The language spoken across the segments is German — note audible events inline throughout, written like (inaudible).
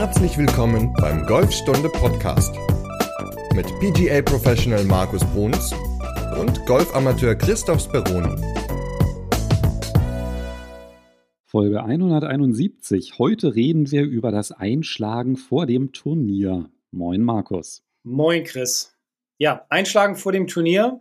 Herzlich willkommen beim Golfstunde Podcast mit PGA Professional Markus Bruns und Golfamateur Christoph Speroni. Folge 171. Heute reden wir über das Einschlagen vor dem Turnier. Moin Markus. Moin Chris. Ja, Einschlagen vor dem Turnier.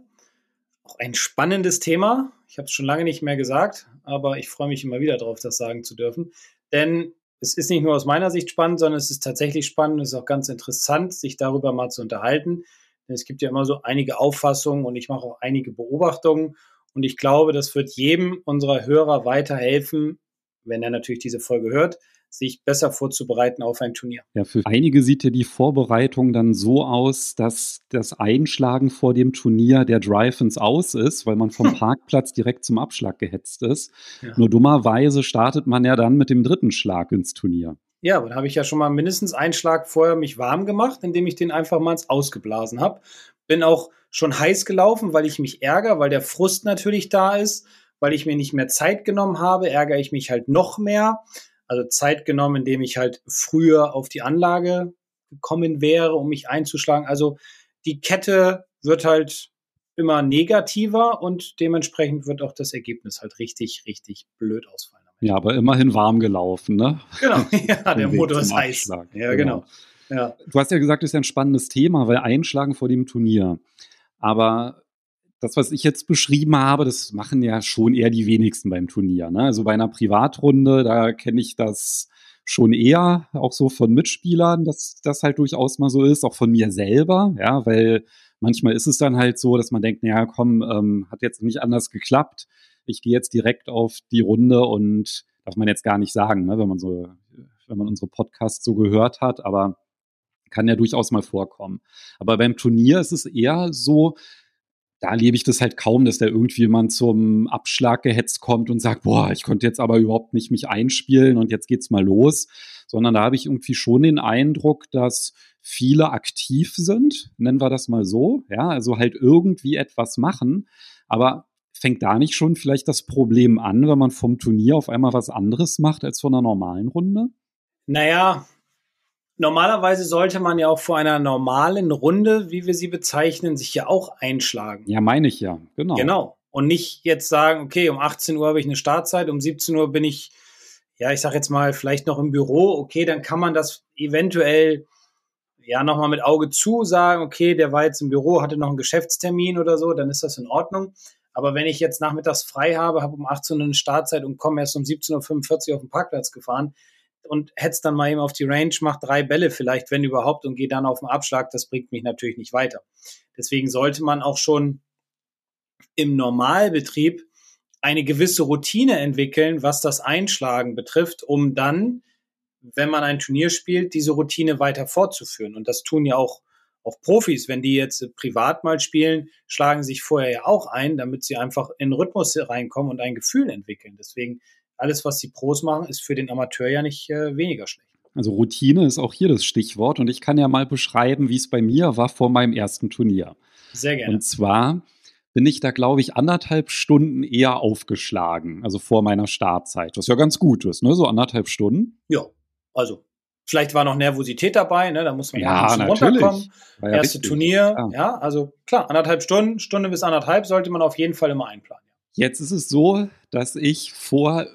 Auch ein spannendes Thema. Ich habe es schon lange nicht mehr gesagt, aber ich freue mich immer wieder darauf, das sagen zu dürfen. Denn es ist nicht nur aus meiner Sicht spannend, sondern es ist tatsächlich spannend. Es ist auch ganz interessant, sich darüber mal zu unterhalten. Es gibt ja immer so einige Auffassungen und ich mache auch einige Beobachtungen. Und ich glaube, das wird jedem unserer Hörer weiterhelfen, wenn er natürlich diese Folge hört, sich besser vorzubereiten auf ein Turnier. Ja, für einige sieht ja die Vorbereitung dann so aus, dass das Einschlagen vor dem Turnier der Drive ins Aus ist, weil man vom (laughs) Parkplatz direkt zum Abschlag gehetzt ist. Ja. Nur dummerweise startet man ja dann mit dem dritten Schlag ins Turnier. Ja, dann habe ich ja schon mal mindestens einen Schlag vorher mich warm gemacht, indem ich den einfach mal ins Ausgeblasen habe. Bin auch schon heiß gelaufen, weil ich mich ärgere, weil der Frust natürlich da ist, weil ich mir nicht mehr Zeit genommen habe, ärgere ich mich halt noch mehr. Also Zeit genommen, indem ich halt früher auf die Anlage gekommen wäre, um mich einzuschlagen. Also die Kette wird halt immer negativer und dementsprechend wird auch das Ergebnis halt richtig, richtig blöd ausfallen. Ja, aber immerhin warm gelaufen, ne? Genau, (laughs) ja, der Motor ist heiß. Ja, genau. genau. Ja. Du hast ja gesagt, das ist ja ein spannendes Thema, weil Einschlagen vor dem Turnier. Aber das, was ich jetzt beschrieben habe, das machen ja schon eher die wenigsten beim Turnier. Ne? Also bei einer Privatrunde, da kenne ich das schon eher, auch so von Mitspielern, dass das halt durchaus mal so ist, auch von mir selber, ja, weil manchmal ist es dann halt so, dass man denkt, naja, komm, ähm, hat jetzt nicht anders geklappt. Ich gehe jetzt direkt auf die Runde und darf man jetzt gar nicht sagen, ne, wenn man so, wenn man unsere Podcasts so gehört hat, aber kann ja durchaus mal vorkommen. Aber beim Turnier ist es eher so, da erlebe ich das halt kaum, dass da irgendjemand zum Abschlag gehetzt kommt und sagt, boah, ich konnte jetzt aber überhaupt nicht mich einspielen und jetzt geht's mal los, sondern da habe ich irgendwie schon den Eindruck, dass viele aktiv sind, nennen wir das mal so, ja, also halt irgendwie etwas machen, aber fängt da nicht schon vielleicht das Problem an, wenn man vom Turnier auf einmal was anderes macht als von einer normalen Runde? Naja, Normalerweise sollte man ja auch vor einer normalen Runde, wie wir sie bezeichnen, sich ja auch einschlagen. Ja, meine ich ja, genau. Genau. Und nicht jetzt sagen, okay, um 18 Uhr habe ich eine Startzeit, um 17 Uhr bin ich, ja, ich sag jetzt mal, vielleicht noch im Büro. Okay, dann kann man das eventuell ja nochmal mit Auge zu sagen, okay, der war jetzt im Büro, hatte noch einen Geschäftstermin oder so, dann ist das in Ordnung. Aber wenn ich jetzt nachmittags frei habe, habe um 18 Uhr eine Startzeit und komme erst um 17.45 Uhr auf den Parkplatz gefahren, und hetzt dann mal eben auf die Range, macht drei Bälle vielleicht, wenn überhaupt, und geht dann auf den Abschlag, das bringt mich natürlich nicht weiter. Deswegen sollte man auch schon im Normalbetrieb eine gewisse Routine entwickeln, was das Einschlagen betrifft, um dann, wenn man ein Turnier spielt, diese Routine weiter fortzuführen. Und das tun ja auch, auch Profis, wenn die jetzt privat mal spielen, schlagen sich vorher ja auch ein, damit sie einfach in Rhythmus reinkommen und ein Gefühl entwickeln. Deswegen alles, was die Pros machen, ist für den Amateur ja nicht äh, weniger schlecht. Also Routine ist auch hier das Stichwort und ich kann ja mal beschreiben, wie es bei mir war vor meinem ersten Turnier. Sehr gerne. Und zwar bin ich da, glaube ich, anderthalb Stunden eher aufgeschlagen, also vor meiner Startzeit. Was ja ganz gut ist, ne? So anderthalb Stunden. Ja, also vielleicht war noch Nervosität dabei, ne? Da muss man ja, ja runterkommen. Ja Erste richtig. Turnier, ja. ja, also klar, anderthalb Stunden, Stunde bis anderthalb sollte man auf jeden Fall immer einplanen. Jetzt ist es so, dass ich vor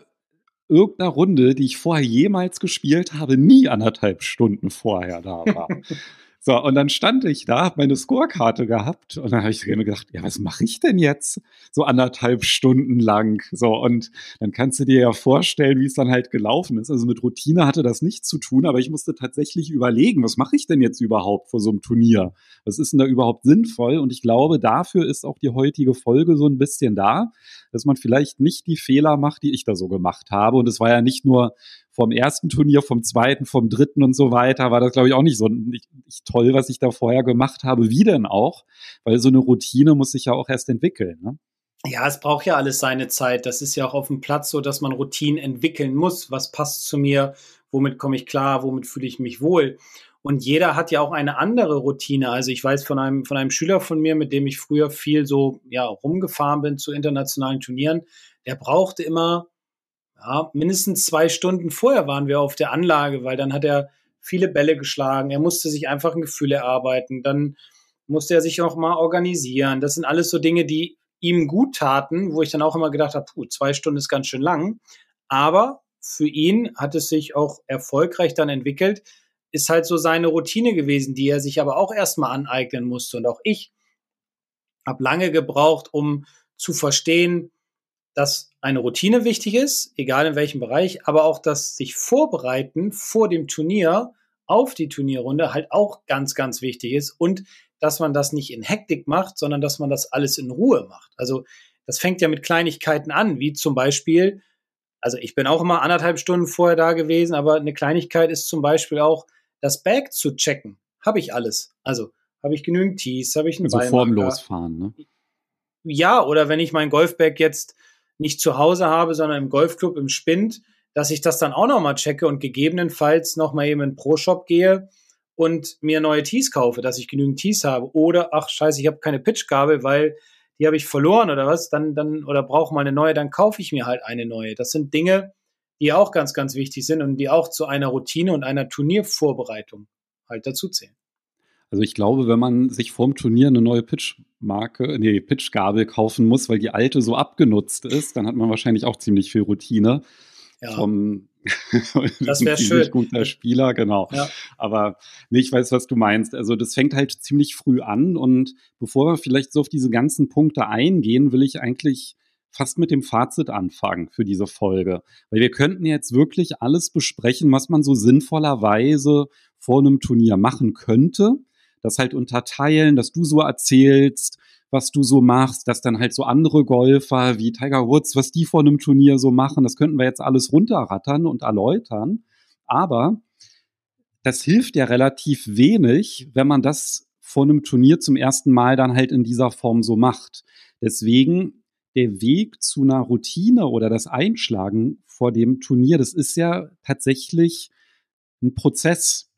irgendeiner Runde, die ich vorher jemals gespielt habe, nie anderthalb Stunden vorher da war. (laughs) So, und dann stand ich da, habe meine Scorekarte gehabt und dann habe ich gedacht, ja, was mache ich denn jetzt? So anderthalb Stunden lang. So, und dann kannst du dir ja vorstellen, wie es dann halt gelaufen ist. Also mit Routine hatte das nichts zu tun, aber ich musste tatsächlich überlegen, was mache ich denn jetzt überhaupt vor so einem Turnier? Was ist denn da überhaupt sinnvoll? Und ich glaube, dafür ist auch die heutige Folge so ein bisschen da, dass man vielleicht nicht die Fehler macht, die ich da so gemacht habe. Und es war ja nicht nur vom ersten Turnier, vom zweiten, vom dritten und so weiter, war das, glaube ich, auch nicht so nicht, nicht toll, was ich da vorher gemacht habe. Wie denn auch? Weil so eine Routine muss sich ja auch erst entwickeln. Ne? Ja, es braucht ja alles seine Zeit. Das ist ja auch auf dem Platz so, dass man Routinen entwickeln muss. Was passt zu mir? Womit komme ich klar? Womit fühle ich mich wohl? Und jeder hat ja auch eine andere Routine. Also ich weiß von einem, von einem Schüler von mir, mit dem ich früher viel so, ja, rumgefahren bin zu internationalen Turnieren. Der brauchte immer ja, mindestens zwei Stunden vorher waren wir auf der Anlage, weil dann hat er viele Bälle geschlagen, er musste sich einfach ein Gefühl erarbeiten, dann musste er sich auch mal organisieren. Das sind alles so Dinge, die ihm gut taten, wo ich dann auch immer gedacht habe, puh, zwei Stunden ist ganz schön lang. Aber für ihn hat es sich auch erfolgreich dann entwickelt, ist halt so seine Routine gewesen, die er sich aber auch erstmal aneignen musste. Und auch ich habe lange gebraucht, um zu verstehen, dass eine Routine wichtig ist, egal in welchem Bereich, aber auch das sich vorbereiten vor dem Turnier auf die Turnierrunde halt auch ganz, ganz wichtig ist und dass man das nicht in Hektik macht, sondern dass man das alles in Ruhe macht. Also das fängt ja mit Kleinigkeiten an, wie zum Beispiel, also ich bin auch immer anderthalb Stunden vorher da gewesen, aber eine Kleinigkeit ist zum Beispiel auch, das Bag zu checken. Habe ich alles. Also habe ich genügend Tees, habe ich einen also formlos fahren, ne? Ja, oder wenn ich mein Golfbag jetzt nicht zu Hause habe, sondern im Golfclub im Spind, dass ich das dann auch nochmal checke und gegebenenfalls nochmal eben in den Pro-Shop gehe und mir neue Tees kaufe, dass ich genügend Tees habe. Oder, ach scheiße, ich habe keine Pitchgabel, weil die habe ich verloren oder was, dann, dann, oder brauche mal eine neue, dann kaufe ich mir halt eine neue. Das sind Dinge, die auch ganz, ganz wichtig sind und die auch zu einer Routine und einer Turniervorbereitung halt dazu zählen. Also ich glaube, wenn man sich vorm Turnier eine neue Pitchmarke, nee, Pitchgabel kaufen muss, weil die alte so abgenutzt ist, dann hat man wahrscheinlich auch ziemlich viel Routine. Ja. Vom (laughs) das wäre schön. guter Spieler, genau. Ja. Aber nee, ich weiß, was du meinst. Also das fängt halt ziemlich früh an und bevor wir vielleicht so auf diese ganzen Punkte eingehen, will ich eigentlich fast mit dem Fazit anfangen für diese Folge. Weil wir könnten jetzt wirklich alles besprechen, was man so sinnvollerweise vor einem Turnier machen könnte. Das halt unterteilen, dass du so erzählst, was du so machst, dass dann halt so andere Golfer wie Tiger Woods, was die vor einem Turnier so machen, das könnten wir jetzt alles runterrattern und erläutern. Aber das hilft ja relativ wenig, wenn man das vor einem Turnier zum ersten Mal dann halt in dieser Form so macht. Deswegen der Weg zu einer Routine oder das Einschlagen vor dem Turnier, das ist ja tatsächlich ein Prozess.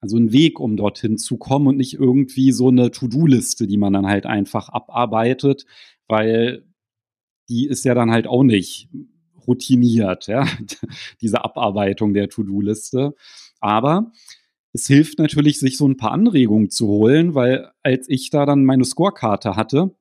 Also ein Weg, um dorthin zu kommen und nicht irgendwie so eine To-Do-Liste, die man dann halt einfach abarbeitet, weil die ist ja dann halt auch nicht routiniert, ja, (laughs) diese Abarbeitung der To-Do-Liste. Aber es hilft natürlich, sich so ein paar Anregungen zu holen, weil als ich da dann meine Scorekarte hatte,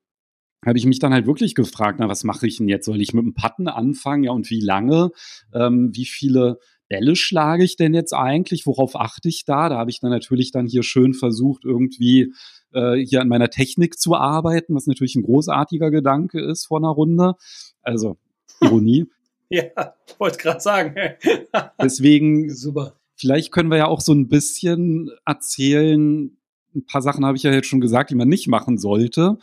habe ich mich dann halt wirklich gefragt, na, was mache ich denn jetzt? Soll ich mit dem Patten anfangen? Ja, und wie lange? Ähm, wie viele Bälle schlage ich denn jetzt eigentlich? Worauf achte ich da? Da habe ich dann natürlich dann hier schön versucht, irgendwie äh, hier an meiner Technik zu arbeiten, was natürlich ein großartiger Gedanke ist vor einer Runde. Also (laughs) Ironie. ja, wollte gerade sagen. (laughs) Deswegen, super. Vielleicht können wir ja auch so ein bisschen erzählen. Ein paar Sachen habe ich ja jetzt schon gesagt, die man nicht machen sollte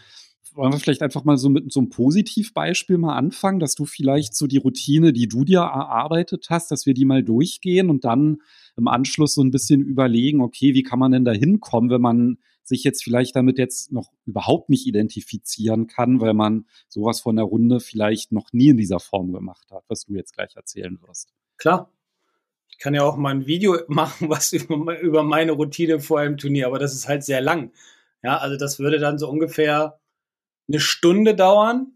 wollen wir vielleicht einfach mal so mit so einem Positivbeispiel mal anfangen, dass du vielleicht so die Routine, die du dir erarbeitet hast, dass wir die mal durchgehen und dann im Anschluss so ein bisschen überlegen, okay, wie kann man denn da hinkommen, wenn man sich jetzt vielleicht damit jetzt noch überhaupt nicht identifizieren kann, weil man sowas von der Runde vielleicht noch nie in dieser Form gemacht hat, was du jetzt gleich erzählen wirst. Klar. Ich kann ja auch mal ein Video (laughs) machen, was über meine Routine vor einem Turnier, aber das ist halt sehr lang. Ja, also das würde dann so ungefähr eine Stunde dauern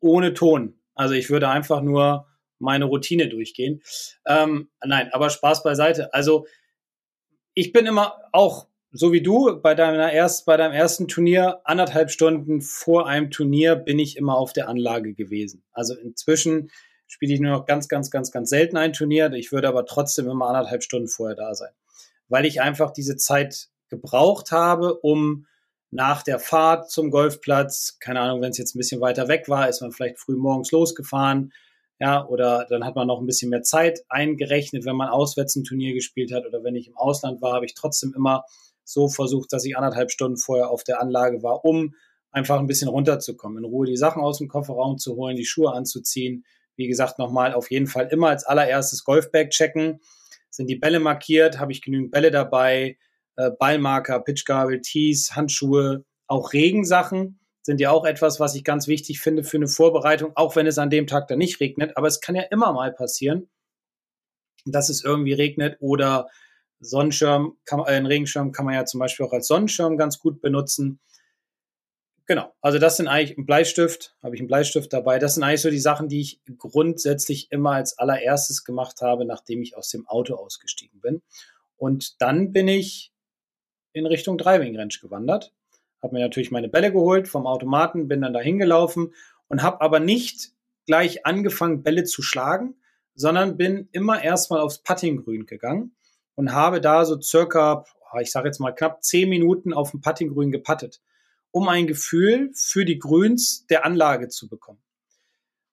ohne Ton. Also ich würde einfach nur meine Routine durchgehen. Ähm, nein, aber Spaß beiseite. Also ich bin immer auch so wie du bei deiner erst bei deinem ersten Turnier anderthalb Stunden vor einem Turnier bin ich immer auf der Anlage gewesen. Also inzwischen spiele ich nur noch ganz ganz ganz ganz selten ein Turnier. Ich würde aber trotzdem immer anderthalb Stunden vorher da sein, weil ich einfach diese Zeit gebraucht habe, um nach der Fahrt zum Golfplatz, keine Ahnung, wenn es jetzt ein bisschen weiter weg war, ist man vielleicht früh morgens losgefahren, ja, oder dann hat man noch ein bisschen mehr Zeit eingerechnet, wenn man auswärts ein Turnier gespielt hat oder wenn ich im Ausland war, habe ich trotzdem immer so versucht, dass ich anderthalb Stunden vorher auf der Anlage war, um einfach ein bisschen runterzukommen, in Ruhe die Sachen aus dem Kofferraum zu holen, die Schuhe anzuziehen. Wie gesagt, nochmal auf jeden Fall immer als allererstes Golfbag checken. Sind die Bälle markiert? Habe ich genügend Bälle dabei? Äh, Ballmarker, Pitchgabel, Tees, Handschuhe, auch Regensachen sind ja auch etwas, was ich ganz wichtig finde für eine Vorbereitung, auch wenn es an dem Tag dann nicht regnet. Aber es kann ja immer mal passieren, dass es irgendwie regnet oder Sonnenschirm, kann, äh, einen Regenschirm kann man ja zum Beispiel auch als Sonnenschirm ganz gut benutzen. Genau, also das sind eigentlich ein Bleistift, habe ich einen Bleistift dabei. Das sind eigentlich so die Sachen, die ich grundsätzlich immer als allererstes gemacht habe, nachdem ich aus dem Auto ausgestiegen bin. Und dann bin ich in Richtung Driving Range gewandert, habe mir natürlich meine Bälle geholt vom Automaten, bin dann da hingelaufen und habe aber nicht gleich angefangen, Bälle zu schlagen, sondern bin immer erstmal aufs Puttinggrün gegangen und habe da so circa, ich sage jetzt mal knapp zehn Minuten auf dem Puttinggrün gepattet, um ein Gefühl für die Grüns der Anlage zu bekommen.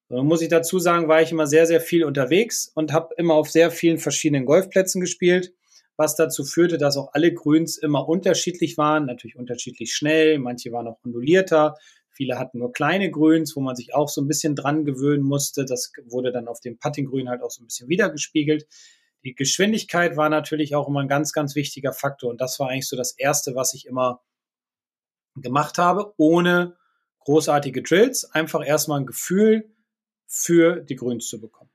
So, muss ich dazu sagen, war ich immer sehr, sehr viel unterwegs und habe immer auf sehr vielen verschiedenen Golfplätzen gespielt, was dazu führte, dass auch alle Grüns immer unterschiedlich waren, natürlich unterschiedlich schnell, manche waren auch ondulierter, viele hatten nur kleine Grüns, wo man sich auch so ein bisschen dran gewöhnen musste. Das wurde dann auf dem Puttinggrün halt auch so ein bisschen wiedergespiegelt. Die Geschwindigkeit war natürlich auch immer ein ganz, ganz wichtiger Faktor und das war eigentlich so das Erste, was ich immer gemacht habe, ohne großartige Drills, einfach erstmal ein Gefühl für die Grüns zu bekommen.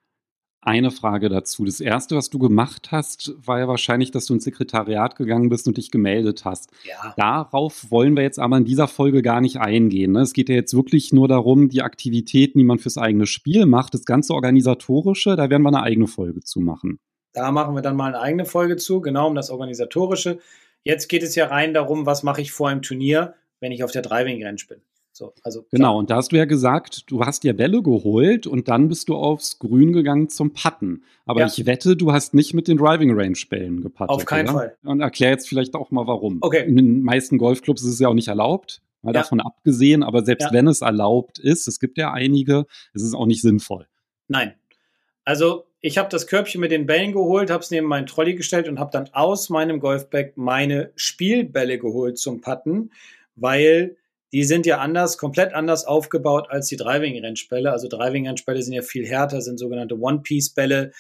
Eine Frage dazu. Das erste, was du gemacht hast, war ja wahrscheinlich, dass du ins Sekretariat gegangen bist und dich gemeldet hast. Ja. Darauf wollen wir jetzt aber in dieser Folge gar nicht eingehen. Ne? Es geht ja jetzt wirklich nur darum, die Aktivitäten, die man fürs eigene Spiel macht, das ganze Organisatorische, da werden wir eine eigene Folge zu machen. Da machen wir dann mal eine eigene Folge zu, genau um das Organisatorische. Jetzt geht es ja rein darum, was mache ich vor einem Turnier, wenn ich auf der Driving Range bin. So, also genau, und da hast du ja gesagt, du hast dir Bälle geholt und dann bist du aufs Grün gegangen zum Putten. Aber ja. ich wette, du hast nicht mit den Driving Range Bällen gepattet. Auf keinen oder? Fall. Und erklär jetzt vielleicht auch mal warum. Okay. In den meisten Golfclubs ist es ja auch nicht erlaubt, mal ja. davon abgesehen, aber selbst ja. wenn es erlaubt ist, es gibt ja einige, ist es auch nicht sinnvoll. Nein. Also ich habe das Körbchen mit den Bällen geholt, habe es neben meinen Trolley gestellt und habe dann aus meinem Golfbag meine Spielbälle geholt zum Putten, weil die sind ja anders, komplett anders aufgebaut als die Driving-Rennspelle. Also Driving-Rennspelle sind ja viel härter, sind sogenannte One-Piece-Bälle,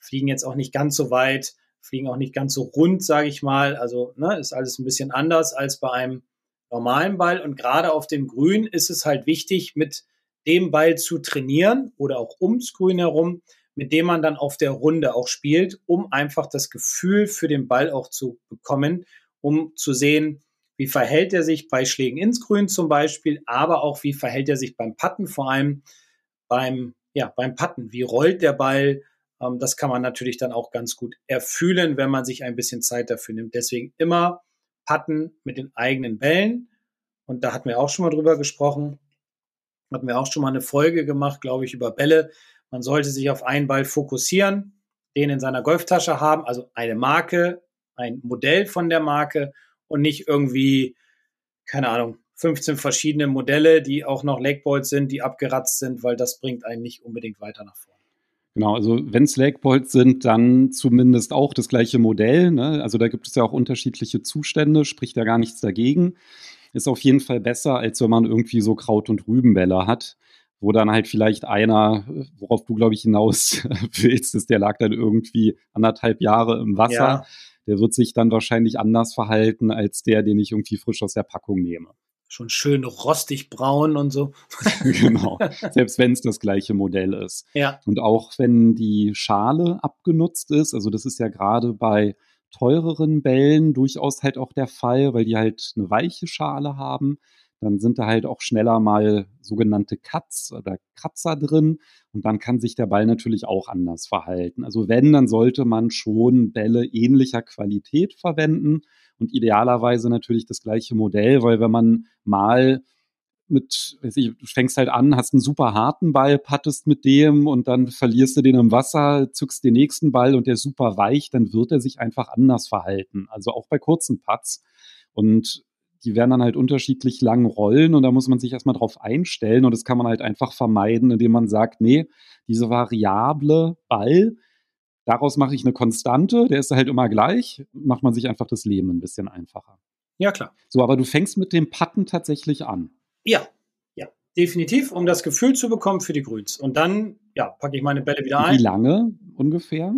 fliegen jetzt auch nicht ganz so weit, fliegen auch nicht ganz so rund, sage ich mal. Also ne, ist alles ein bisschen anders als bei einem normalen Ball. Und gerade auf dem Grün ist es halt wichtig, mit dem Ball zu trainieren oder auch ums Grün herum, mit dem man dann auf der Runde auch spielt, um einfach das Gefühl für den Ball auch zu bekommen, um zu sehen, wie verhält er sich bei Schlägen ins Grün zum Beispiel, aber auch wie verhält er sich beim Patten, vor allem beim, ja, beim Patten. Wie rollt der Ball? Ähm, das kann man natürlich dann auch ganz gut erfühlen, wenn man sich ein bisschen Zeit dafür nimmt. Deswegen immer Patten mit den eigenen Bällen. Und da hatten wir auch schon mal drüber gesprochen. Hatten wir auch schon mal eine Folge gemacht, glaube ich, über Bälle. Man sollte sich auf einen Ball fokussieren, den in seiner Golftasche haben, also eine Marke, ein Modell von der Marke und nicht irgendwie, keine Ahnung, 15 verschiedene Modelle, die auch noch Lakeballs sind, die abgeratzt sind, weil das bringt einen nicht unbedingt weiter nach vorne. Genau, also wenn es Lakeballs sind, dann zumindest auch das gleiche Modell. Ne? Also da gibt es ja auch unterschiedliche Zustände, spricht ja gar nichts dagegen. Ist auf jeden Fall besser, als wenn man irgendwie so Kraut- und Rübenbälle hat, wo dann halt vielleicht einer, worauf du, glaube ich, hinaus (laughs) willst, ist, der lag dann irgendwie anderthalb Jahre im Wasser. Ja der wird sich dann wahrscheinlich anders verhalten als der, den ich irgendwie frisch aus der Packung nehme. Schon schön rostig braun und so. (laughs) genau, selbst wenn es das gleiche Modell ist. Ja. Und auch wenn die Schale abgenutzt ist, also das ist ja gerade bei teureren Bällen durchaus halt auch der Fall, weil die halt eine weiche Schale haben dann sind da halt auch schneller mal sogenannte Cuts oder Kratzer drin und dann kann sich der Ball natürlich auch anders verhalten. Also wenn, dann sollte man schon Bälle ähnlicher Qualität verwenden und idealerweise natürlich das gleiche Modell, weil wenn man mal mit, weiß ich, du fängst halt an, hast einen super harten Ball, pattest mit dem und dann verlierst du den im Wasser, zückst den nächsten Ball und der ist super weich, dann wird er sich einfach anders verhalten. Also auch bei kurzen Putts. Und die werden dann halt unterschiedlich lang rollen und da muss man sich erstmal drauf einstellen und das kann man halt einfach vermeiden, indem man sagt, nee, diese variable Ball, daraus mache ich eine Konstante, der ist halt immer gleich, macht man sich einfach das Leben ein bisschen einfacher. Ja, klar. So, aber du fängst mit dem Patten tatsächlich an. Ja, ja, definitiv, um das Gefühl zu bekommen für die Grüns. Und dann, ja, packe ich meine Bälle wieder ein. Wie lange ungefähr?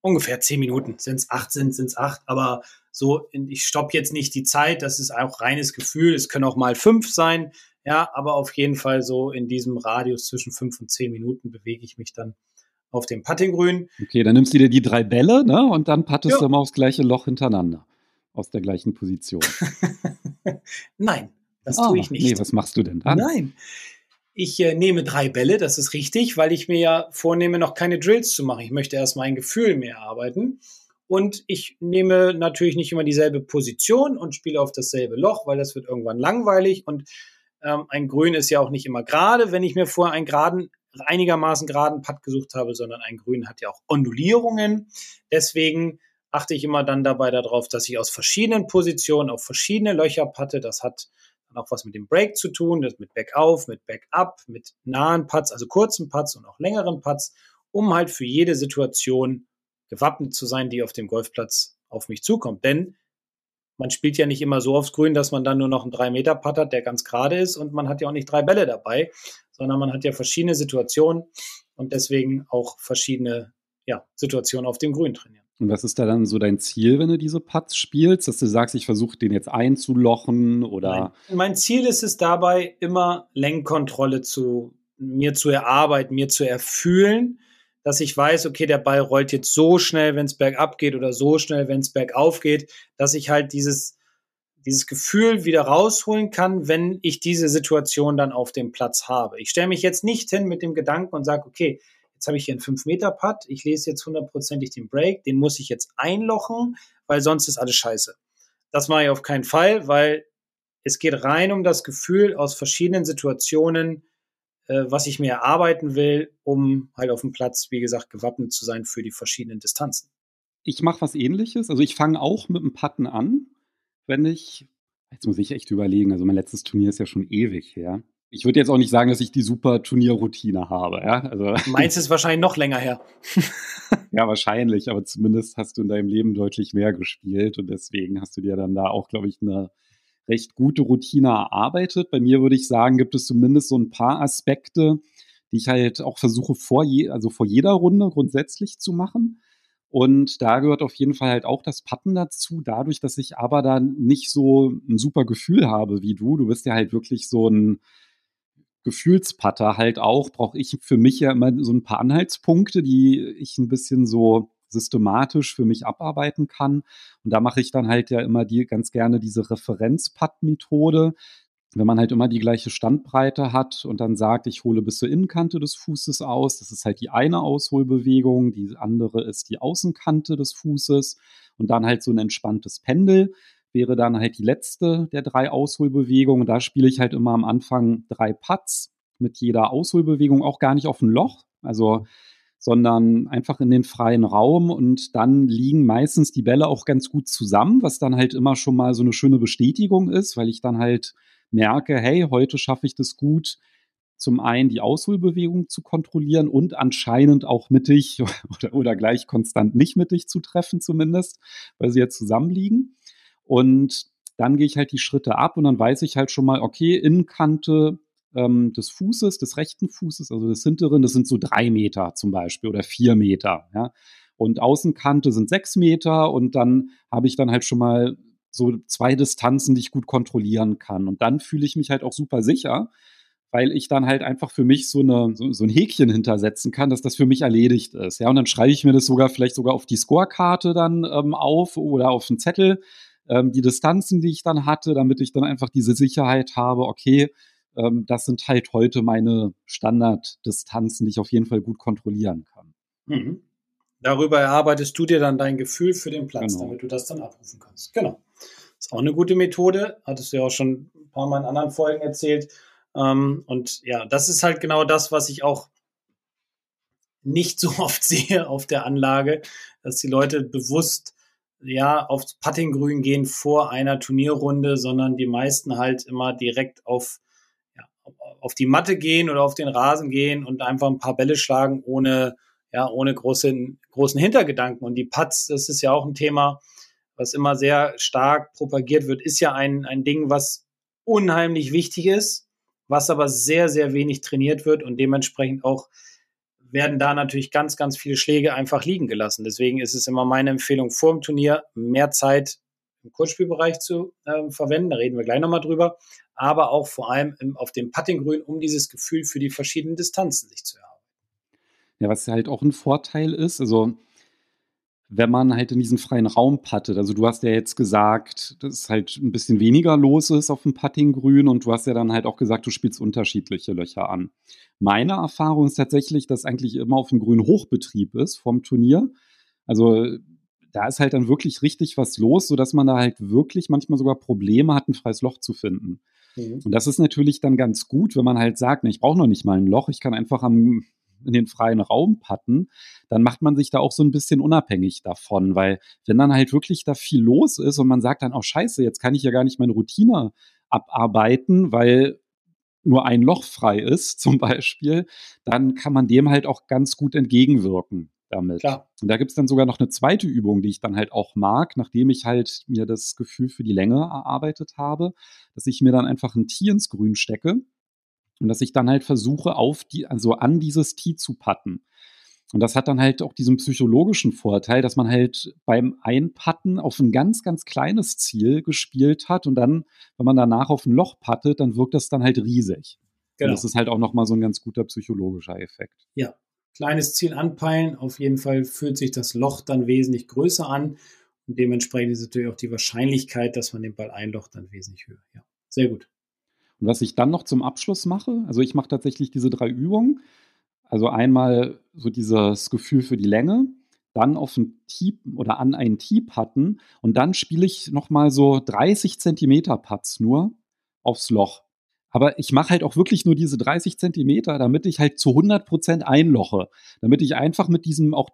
Ungefähr zehn Minuten. Sind es acht, sind es acht, aber so, ich stoppe jetzt nicht die Zeit, das ist auch reines Gefühl, es können auch mal fünf sein, ja, aber auf jeden Fall so in diesem Radius zwischen fünf und zehn Minuten bewege ich mich dann auf dem Puttinggrün. Okay, dann nimmst du dir die drei Bälle, ne, und dann pattest jo. du immer aufs gleiche Loch hintereinander. Aus der gleichen Position. (laughs) Nein, das ah, tue ich nicht. Nee, was machst du denn dann? Nein. Ich äh, nehme drei Bälle, das ist richtig, weil ich mir ja vornehme, noch keine Drills zu machen. Ich möchte erstmal ein Gefühl mehr arbeiten. Und ich nehme natürlich nicht immer dieselbe Position und spiele auf dasselbe Loch, weil das wird irgendwann langweilig. Und ähm, ein Grün ist ja auch nicht immer gerade, wenn ich mir vorher einen geraden, einigermaßen geraden Putt gesucht habe, sondern ein Grün hat ja auch Ondulierungen. Deswegen achte ich immer dann dabei darauf, dass ich aus verschiedenen Positionen auf verschiedene Löcher patte. Das hat auch was mit dem Break zu tun, das mit Backauf, mit Backup, mit nahen Putts, also kurzen Putts und auch längeren Putts, um halt für jede Situation gewappnet zu sein, die auf dem Golfplatz auf mich zukommt. Denn man spielt ja nicht immer so aufs Grün, dass man dann nur noch einen 3-Meter-Putt hat, der ganz gerade ist und man hat ja auch nicht drei Bälle dabei, sondern man hat ja verschiedene Situationen und deswegen auch verschiedene ja, Situationen auf dem Grün trainieren. Und was ist da dann so dein Ziel, wenn du diese Putts spielst, dass du sagst, ich versuche den jetzt einzulochen oder? Mein, mein Ziel ist es dabei, immer Lenkkontrolle zu mir zu erarbeiten, mir zu erfühlen, dass ich weiß, okay, der Ball rollt jetzt so schnell, wenn es bergab geht oder so schnell, wenn es bergauf geht, dass ich halt dieses, dieses Gefühl wieder rausholen kann, wenn ich diese Situation dann auf dem Platz habe. Ich stelle mich jetzt nicht hin mit dem Gedanken und sage, okay, jetzt habe ich hier einen 5-Meter-Putt, ich lese jetzt hundertprozentig den Break, den muss ich jetzt einlochen, weil sonst ist alles scheiße. Das mache ich auf keinen Fall, weil es geht rein um das Gefühl aus verschiedenen Situationen, äh, was ich mir erarbeiten will, um halt auf dem Platz, wie gesagt, gewappnet zu sein für die verschiedenen Distanzen. Ich mache was ähnliches. Also ich fange auch mit dem Putten an, wenn ich, jetzt muss ich echt überlegen, also mein letztes Turnier ist ja schon ewig her. Ich würde jetzt auch nicht sagen, dass ich die super Turnierroutine habe. Ja? Also, (laughs) Meins ist wahrscheinlich noch länger her. (laughs) ja, wahrscheinlich, aber zumindest hast du in deinem Leben deutlich mehr gespielt und deswegen hast du dir dann da auch, glaube ich, eine recht gute Routine erarbeitet. Bei mir würde ich sagen, gibt es zumindest so ein paar Aspekte, die ich halt auch versuche vor je, also vor jeder Runde grundsätzlich zu machen. Und da gehört auf jeden Fall halt auch das Patten dazu, dadurch, dass ich aber da nicht so ein super Gefühl habe wie du. Du bist ja halt wirklich so ein Gefühlspatter halt auch, brauche ich für mich ja immer so ein paar Anhaltspunkte, die ich ein bisschen so systematisch für mich abarbeiten kann. Und da mache ich dann halt ja immer die ganz gerne diese Referenz-Pad-Methode. Wenn man halt immer die gleiche Standbreite hat und dann sagt, ich hole bis zur Innenkante des Fußes aus, das ist halt die eine Ausholbewegung, die andere ist die Außenkante des Fußes und dann halt so ein entspanntes Pendel wäre dann halt die letzte der drei Ausholbewegungen. Da spiele ich halt immer am Anfang drei Putts mit jeder Ausholbewegung auch gar nicht auf ein Loch. Also sondern einfach in den freien Raum und dann liegen meistens die Bälle auch ganz gut zusammen, was dann halt immer schon mal so eine schöne Bestätigung ist, weil ich dann halt merke, hey, heute schaffe ich das gut, zum einen die Ausholbewegung zu kontrollieren und anscheinend auch mittig (laughs) oder, oder gleich konstant nicht mittig zu treffen zumindest, weil sie jetzt zusammenliegen. Und dann gehe ich halt die Schritte ab und dann weiß ich halt schon mal, okay, Innenkante ähm, des Fußes, des rechten Fußes, also des hinteren, das sind so drei Meter zum Beispiel oder vier Meter. Ja? Und Außenkante sind sechs Meter und dann habe ich dann halt schon mal so zwei Distanzen, die ich gut kontrollieren kann. Und dann fühle ich mich halt auch super sicher, weil ich dann halt einfach für mich so, eine, so, so, ein Häkchen hintersetzen kann, dass das für mich erledigt ist. Ja, und dann schreibe ich mir das sogar vielleicht sogar auf die Scorekarte dann ähm, auf oder auf einen Zettel, ähm, die Distanzen, die ich dann hatte, damit ich dann einfach diese Sicherheit habe, okay, ähm, das sind halt heute meine Standarddistanzen, die ich auf jeden Fall gut kontrollieren kann. Mhm. Darüber erarbeitest du dir dann dein Gefühl für den Platz, genau. damit du das dann abrufen kannst. Genau. Ist auch eine gute Methode, hattest du ja auch schon ein paar Mal in anderen Folgen erzählt. Ähm, und ja, das ist halt genau das, was ich auch nicht (laughs) so oft sehe auf der Anlage, dass die Leute bewusst ja aufs Puttinggrün gehen vor einer Turnierrunde, sondern die meisten halt immer direkt auf auf die Matte gehen oder auf den Rasen gehen und einfach ein paar Bälle schlagen, ohne, ja, ohne großen, großen Hintergedanken. Und die Putts, das ist ja auch ein Thema, was immer sehr stark propagiert wird, ist ja ein, ein Ding, was unheimlich wichtig ist, was aber sehr, sehr wenig trainiert wird und dementsprechend auch werden da natürlich ganz, ganz viele Schläge einfach liegen gelassen. Deswegen ist es immer meine Empfehlung, vor dem Turnier mehr Zeit im Kurzspielbereich zu äh, verwenden. Da reden wir gleich nochmal drüber. Aber auch vor allem im, auf dem Puttinggrün, um dieses Gefühl für die verschiedenen Distanzen sich zu erarbeiten. Ja, was halt auch ein Vorteil ist, also wenn man halt in diesen freien Raum puttet. Also du hast ja jetzt gesagt, dass halt ein bisschen weniger los ist auf dem Puttinggrün und du hast ja dann halt auch gesagt, du spielst unterschiedliche Löcher an. Meine Erfahrung ist tatsächlich, dass eigentlich immer auf dem Grün Hochbetrieb ist vom Turnier. Also da ist halt dann wirklich richtig was los, sodass man da halt wirklich manchmal sogar Probleme hat, ein freies Loch zu finden. Mhm. Und das ist natürlich dann ganz gut, wenn man halt sagt, ne, ich brauche noch nicht mal ein Loch, ich kann einfach am in den freien Raum patten, dann macht man sich da auch so ein bisschen unabhängig davon, weil wenn dann halt wirklich da viel los ist und man sagt dann, oh scheiße, jetzt kann ich ja gar nicht meine Routine abarbeiten, weil nur ein Loch frei ist, (laughs) zum Beispiel, dann kann man dem halt auch ganz gut entgegenwirken damit. Klar. Und da gibt es dann sogar noch eine zweite Übung, die ich dann halt auch mag, nachdem ich halt mir das Gefühl für die Länge erarbeitet habe, dass ich mir dann einfach ein Tee ins Grün stecke und dass ich dann halt versuche, auf die, also an dieses Tee zu patten. Und das hat dann halt auch diesen psychologischen Vorteil, dass man halt beim Einpatten auf ein ganz, ganz kleines Ziel gespielt hat und dann, wenn man danach auf ein Loch pattet, dann wirkt das dann halt riesig. Genau. Und das ist halt auch nochmal so ein ganz guter psychologischer Effekt. Ja, kleines Ziel anpeilen. Auf jeden Fall fühlt sich das Loch dann wesentlich größer an. Und dementsprechend ist natürlich auch die Wahrscheinlichkeit, dass man den Ball einlocht, dann wesentlich höher. Ja, sehr gut. Und was ich dann noch zum Abschluss mache, also ich mache tatsächlich diese drei Übungen. Also einmal so dieses Gefühl für die Länge, dann auf ein Tee oder an einen Tee putten und dann spiele ich nochmal so 30 Zentimeter Putts nur aufs Loch. Aber ich mache halt auch wirklich nur diese 30 Zentimeter, damit ich halt zu 100 Prozent einloche. Damit ich einfach mit diesem auch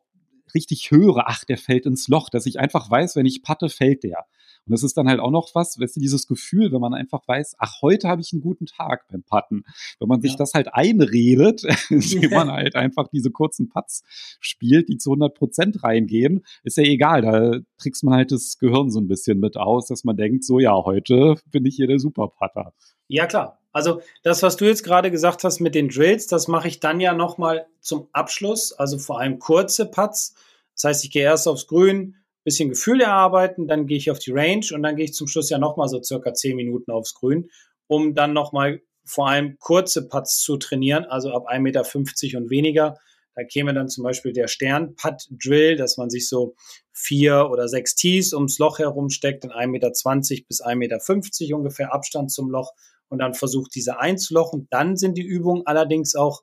richtig höre, ach, der fällt ins Loch, dass ich einfach weiß, wenn ich patte, fällt der. Und das ist dann halt auch noch was, weißt du, dieses Gefühl, wenn man einfach weiß, ach, heute habe ich einen guten Tag beim Patten. Wenn man sich ja. das halt einredet, (laughs) indem man halt einfach diese kurzen Putts spielt, die zu 100 Prozent reingehen, ist ja egal. Da trickst man halt das Gehirn so ein bisschen mit aus, dass man denkt, so ja, heute bin ich hier der Superputter. Ja, klar. Also das, was du jetzt gerade gesagt hast mit den Drills, das mache ich dann ja nochmal zum Abschluss, also vor allem kurze Putts. Das heißt, ich gehe erst aufs Grün, bisschen Gefühl erarbeiten, dann gehe ich auf die Range und dann gehe ich zum Schluss ja nochmal so circa zehn Minuten aufs Grün, um dann nochmal vor allem kurze Putts zu trainieren, also ab 1,50 Meter und weniger. Da käme dann zum Beispiel der Stern-Putt-Drill, dass man sich so vier oder sechs Tees ums Loch herum steckt, in 1,20 Meter bis 1,50 Meter ungefähr Abstand zum Loch und dann versucht, diese einzulochen. Dann sind die Übungen allerdings auch,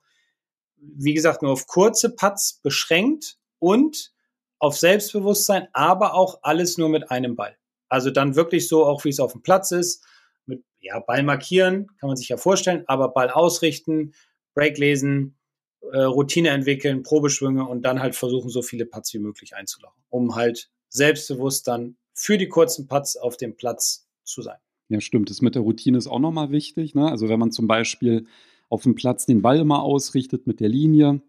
wie gesagt, nur auf kurze Putts beschränkt und auf Selbstbewusstsein, aber auch alles nur mit einem Ball. Also dann wirklich so, auch wie es auf dem Platz ist, mit ja, Ball markieren, kann man sich ja vorstellen, aber Ball ausrichten, Break lesen, äh, Routine entwickeln, Probeschwünge und dann halt versuchen, so viele Putts wie möglich einzulachen, um halt selbstbewusst dann für die kurzen Putts auf dem Platz zu sein. Ja, stimmt. Das mit der Routine ist auch nochmal wichtig. Ne? Also wenn man zum Beispiel auf dem Platz den Ball immer ausrichtet mit der Linie,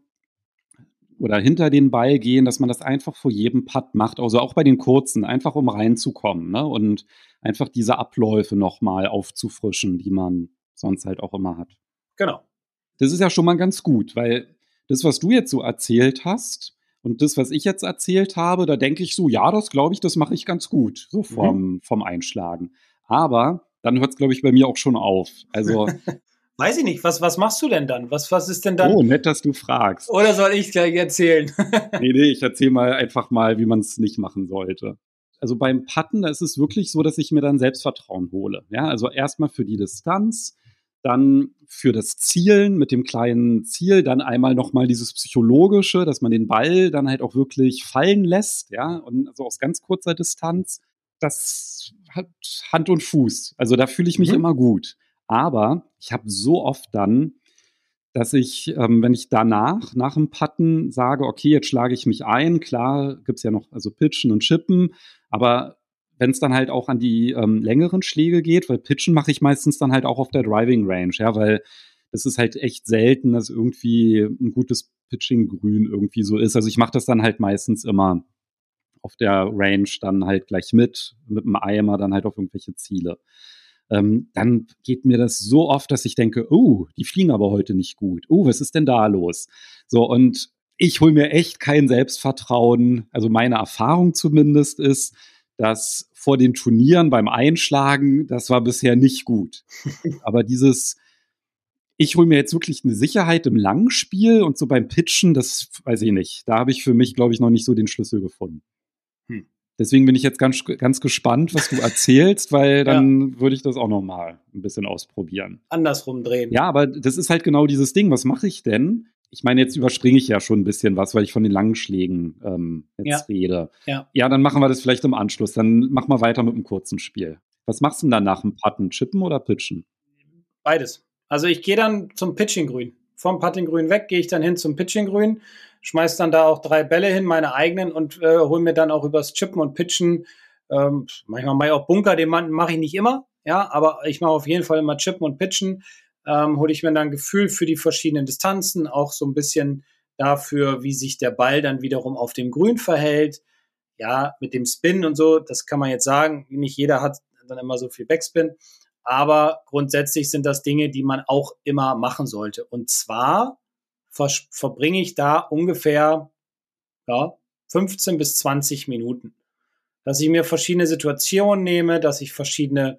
oder hinter den Ball gehen, dass man das einfach vor jedem Putt macht, also auch bei den kurzen, einfach um reinzukommen ne? und einfach diese Abläufe nochmal aufzufrischen, die man sonst halt auch immer hat. Genau. Das ist ja schon mal ganz gut, weil das, was du jetzt so erzählt hast und das, was ich jetzt erzählt habe, da denke ich so, ja, das glaube ich, das mache ich ganz gut, so vom, mhm. vom Einschlagen. Aber dann hört es, glaube ich, bei mir auch schon auf. Also (laughs) Weiß ich nicht, was, was machst du denn dann? Was, was ist denn dann? Oh, nett, dass du fragst. Oder soll ich gleich erzählen? (laughs) nee, nee, ich erzähle mal einfach mal, wie man es nicht machen sollte. Also beim Putten, da ist es wirklich so, dass ich mir dann Selbstvertrauen hole. Ja, also erstmal für die Distanz, dann für das Zielen mit dem kleinen Ziel, dann einmal nochmal dieses psychologische, dass man den Ball dann halt auch wirklich fallen lässt, ja, und also aus ganz kurzer Distanz. Das hat Hand und Fuß. Also da fühle ich mich mhm. immer gut. Aber ich habe so oft dann, dass ich, ähm, wenn ich danach, nach dem Putten sage, okay, jetzt schlage ich mich ein, klar gibt's ja noch also Pitchen und Chippen, aber wenn es dann halt auch an die ähm, längeren Schläge geht, weil Pitchen mache ich meistens dann halt auch auf der Driving Range, ja, weil das ist halt echt selten, dass irgendwie ein gutes Pitching-Grün irgendwie so ist. Also ich mache das dann halt meistens immer auf der Range dann halt gleich mit, mit dem Eimer dann halt auf irgendwelche Ziele ähm, dann geht mir das so oft, dass ich denke, oh, die fliegen aber heute nicht gut. Oh, was ist denn da los? So, und ich hole mir echt kein Selbstvertrauen. Also meine Erfahrung zumindest ist, dass vor den Turnieren beim Einschlagen, das war bisher nicht gut. (laughs) Aber dieses, ich hole mir jetzt wirklich eine Sicherheit im Langspiel und so beim Pitchen, das weiß ich nicht. Da habe ich für mich, glaube ich, noch nicht so den Schlüssel gefunden. Deswegen bin ich jetzt ganz, ganz gespannt, was du erzählst, (laughs) weil dann ja. würde ich das auch noch mal ein bisschen ausprobieren. Andersrum drehen. Ja, aber das ist halt genau dieses Ding. Was mache ich denn? ich meine, jetzt überspringe ich ja schon ein bisschen was, weil ich von den langen Schlägen ähm, jetzt ja. rede. Ja. ja, dann machen wir das vielleicht im Anschluss. Dann machen wir weiter mit einem kurzen Spiel. Was machst du denn dann nach dem Putten? Chippen oder pitchen? Beides. Also ich gehe dann zum Pitching-Grün. Vom Putting-Grün weg gehe ich dann hin zum Pitching-Grün, schmeiß dann da auch drei Bälle hin, meine eigenen, und äh, hole mir dann auch übers Chippen und Pitchen. Ähm, manchmal mache ich auch Bunker, den mache ich nicht immer, ja, aber ich mache auf jeden Fall immer Chippen und Pitchen ähm, hole ich mir dann Gefühl für die verschiedenen Distanzen, auch so ein bisschen dafür, wie sich der Ball dann wiederum auf dem Grün verhält. Ja, mit dem Spin und so, das kann man jetzt sagen. Nicht jeder hat dann immer so viel Backspin. Aber grundsätzlich sind das Dinge, die man auch immer machen sollte. Und zwar verbringe ich da ungefähr ja, 15 bis 20 Minuten. Dass ich mir verschiedene Situationen nehme, dass ich verschiedene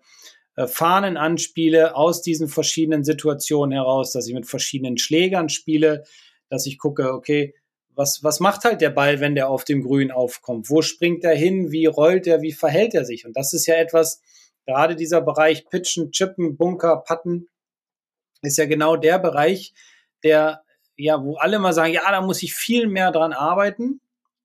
äh, Fahnen anspiele aus diesen verschiedenen Situationen heraus, dass ich mit verschiedenen Schlägern spiele, dass ich gucke, okay, was, was macht halt der Ball, wenn der auf dem Grün aufkommt? Wo springt er hin? Wie rollt er? Wie verhält er sich? Und das ist ja etwas, gerade dieser Bereich Pitchen, Chippen, Bunker, Patten, ist ja genau der Bereich, der, ja, wo alle mal sagen, ja, da muss ich viel mehr dran arbeiten.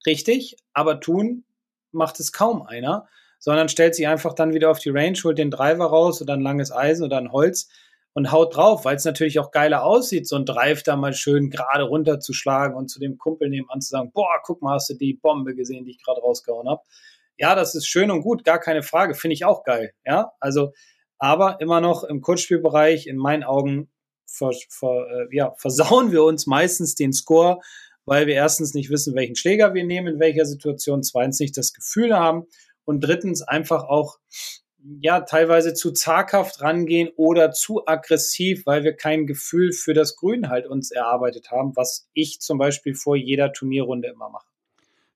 Richtig, aber tun macht es kaum einer sondern stellt sich einfach dann wieder auf die Range, holt den Driver raus oder ein langes Eisen oder ein Holz und haut drauf, weil es natürlich auch geiler aussieht, so ein Drive da mal schön gerade runterzuschlagen und zu dem Kumpel nebenan zu sagen, boah, guck mal, hast du die Bombe gesehen, die ich gerade rausgehauen habe. Ja, das ist schön und gut, gar keine Frage, finde ich auch geil. Ja, also, aber immer noch im Kurzspielbereich, in meinen Augen, ver, ver, äh, ja, versauen wir uns meistens den Score, weil wir erstens nicht wissen, welchen Schläger wir nehmen, in welcher Situation, zweitens nicht das Gefühl haben und drittens einfach auch ja teilweise zu zaghaft rangehen oder zu aggressiv, weil wir kein Gefühl für das Grün halt uns erarbeitet haben, was ich zum Beispiel vor jeder Turnierrunde immer mache.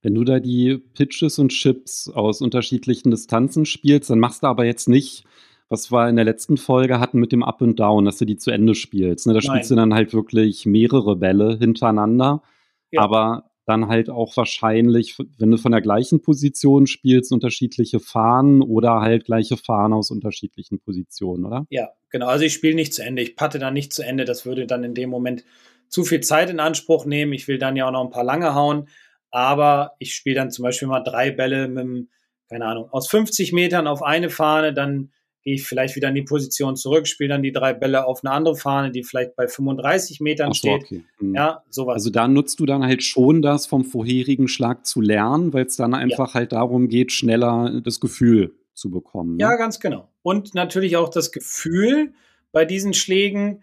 Wenn du da die Pitches und Chips aus unterschiedlichen Distanzen spielst, dann machst du aber jetzt nicht, was wir in der letzten Folge hatten mit dem Up and Down, dass du die zu Ende spielst. Ne? Da Nein. spielst du dann halt wirklich mehrere Bälle hintereinander. Ja. Aber dann halt auch wahrscheinlich, wenn du von der gleichen Position spielst, unterschiedliche Fahnen oder halt gleiche Fahnen aus unterschiedlichen Positionen, oder? Ja, genau. Also ich spiele nicht zu Ende. Ich patte dann nicht zu Ende. Das würde dann in dem Moment zu viel Zeit in Anspruch nehmen. Ich will dann ja auch noch ein paar lange hauen. Aber ich spiele dann zum Beispiel mal drei Bälle mit keine Ahnung, aus 50 Metern auf eine Fahne, dann gehe ich vielleicht wieder in die Position zurück, spiele dann die drei Bälle auf eine andere Fahne, die vielleicht bei 35 Metern so, steht. Okay. Mhm. Ja, sowas. Also da nutzt du dann halt schon das vom vorherigen Schlag zu lernen, weil es dann einfach ja. halt darum geht, schneller das Gefühl zu bekommen. Ne? Ja, ganz genau. Und natürlich auch das Gefühl bei diesen Schlägen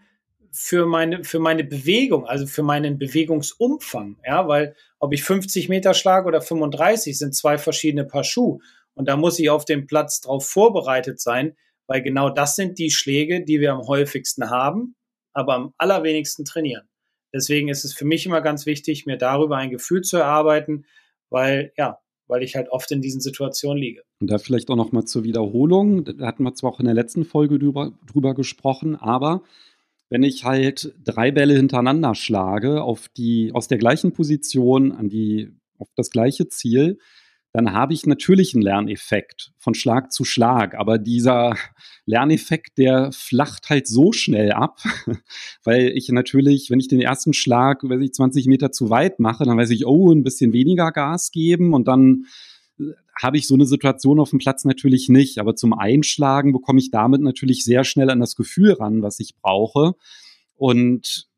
für meine, für meine Bewegung, also für meinen Bewegungsumfang. Ja, weil ob ich 50 Meter schlage oder 35 sind zwei verschiedene Paar Schuh. Und da muss ich auf dem Platz darauf vorbereitet sein, weil genau das sind die Schläge, die wir am häufigsten haben, aber am allerwenigsten trainieren. Deswegen ist es für mich immer ganz wichtig, mir darüber ein Gefühl zu erarbeiten, weil, ja, weil ich halt oft in diesen Situationen liege. Und da vielleicht auch nochmal zur Wiederholung. Da hatten wir zwar auch in der letzten Folge drüber, drüber gesprochen, aber wenn ich halt drei Bälle hintereinander schlage auf die, aus der gleichen Position an die, auf das gleiche Ziel, dann habe ich natürlich einen Lerneffekt von Schlag zu Schlag. Aber dieser Lerneffekt, der flacht halt so schnell ab, (laughs) weil ich natürlich, wenn ich den ersten Schlag, weiß ich, 20 Meter zu weit mache, dann weiß ich, oh, ein bisschen weniger Gas geben und dann äh, habe ich so eine Situation auf dem Platz natürlich nicht. Aber zum Einschlagen bekomme ich damit natürlich sehr schnell an das Gefühl ran, was ich brauche. Und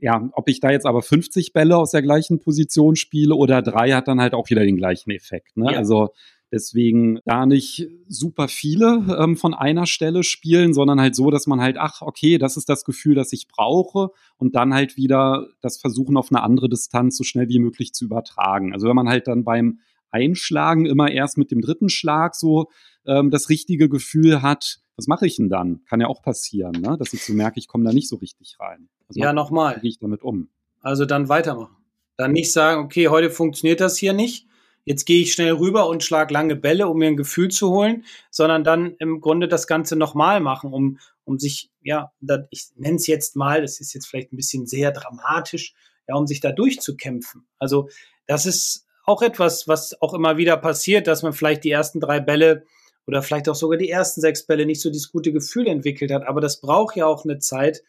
ja, ob ich da jetzt aber 50 Bälle aus der gleichen Position spiele oder drei, hat dann halt auch wieder den gleichen Effekt. Ne? Ja. Also deswegen da nicht super viele ähm, von einer Stelle spielen, sondern halt so, dass man halt, ach, okay, das ist das Gefühl, das ich brauche und dann halt wieder das versuchen auf eine andere Distanz so schnell wie möglich zu übertragen. Also wenn man halt dann beim Einschlagen immer erst mit dem dritten Schlag so ähm, das richtige Gefühl hat, was mache ich denn dann? Kann ja auch passieren, ne? dass ich so merke, ich komme da nicht so richtig rein. Also ja, nochmal. Wie gehe ich damit um? Also dann weitermachen. Dann nicht sagen, okay, heute funktioniert das hier nicht. Jetzt gehe ich schnell rüber und schlage lange Bälle, um mir ein Gefühl zu holen, sondern dann im Grunde das Ganze nochmal machen, um, um sich, ja, ich nenne es jetzt mal, das ist jetzt vielleicht ein bisschen sehr dramatisch, ja, um sich da durchzukämpfen. Also das ist auch etwas, was auch immer wieder passiert, dass man vielleicht die ersten drei Bälle oder vielleicht auch sogar die ersten sechs Bälle nicht so dieses gute Gefühl entwickelt hat. Aber das braucht ja auch eine Zeit,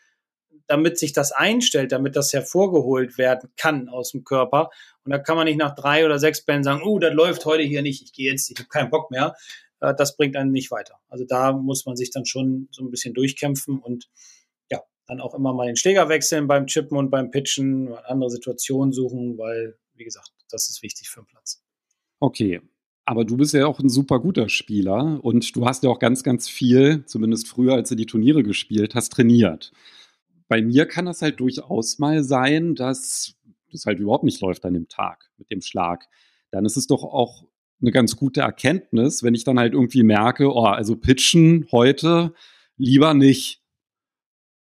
damit sich das einstellt, damit das hervorgeholt werden kann aus dem Körper. Und da kann man nicht nach drei oder sechs Bällen sagen, oh, das läuft heute hier nicht, ich gehe jetzt, ich habe keinen Bock mehr. Äh, das bringt einen nicht weiter. Also da muss man sich dann schon so ein bisschen durchkämpfen und ja, dann auch immer mal den Schläger wechseln beim Chippen und beim Pitchen, andere Situationen suchen, weil, wie gesagt, das ist wichtig für den Platz. Okay, aber du bist ja auch ein super guter Spieler und du hast ja auch ganz, ganz viel, zumindest früher, als du die Turniere gespielt hast, trainiert. Bei mir kann das halt durchaus mal sein, dass das halt überhaupt nicht läuft an dem Tag mit dem Schlag. Dann ist es doch auch eine ganz gute Erkenntnis, wenn ich dann halt irgendwie merke, oh, also pitchen heute lieber nicht.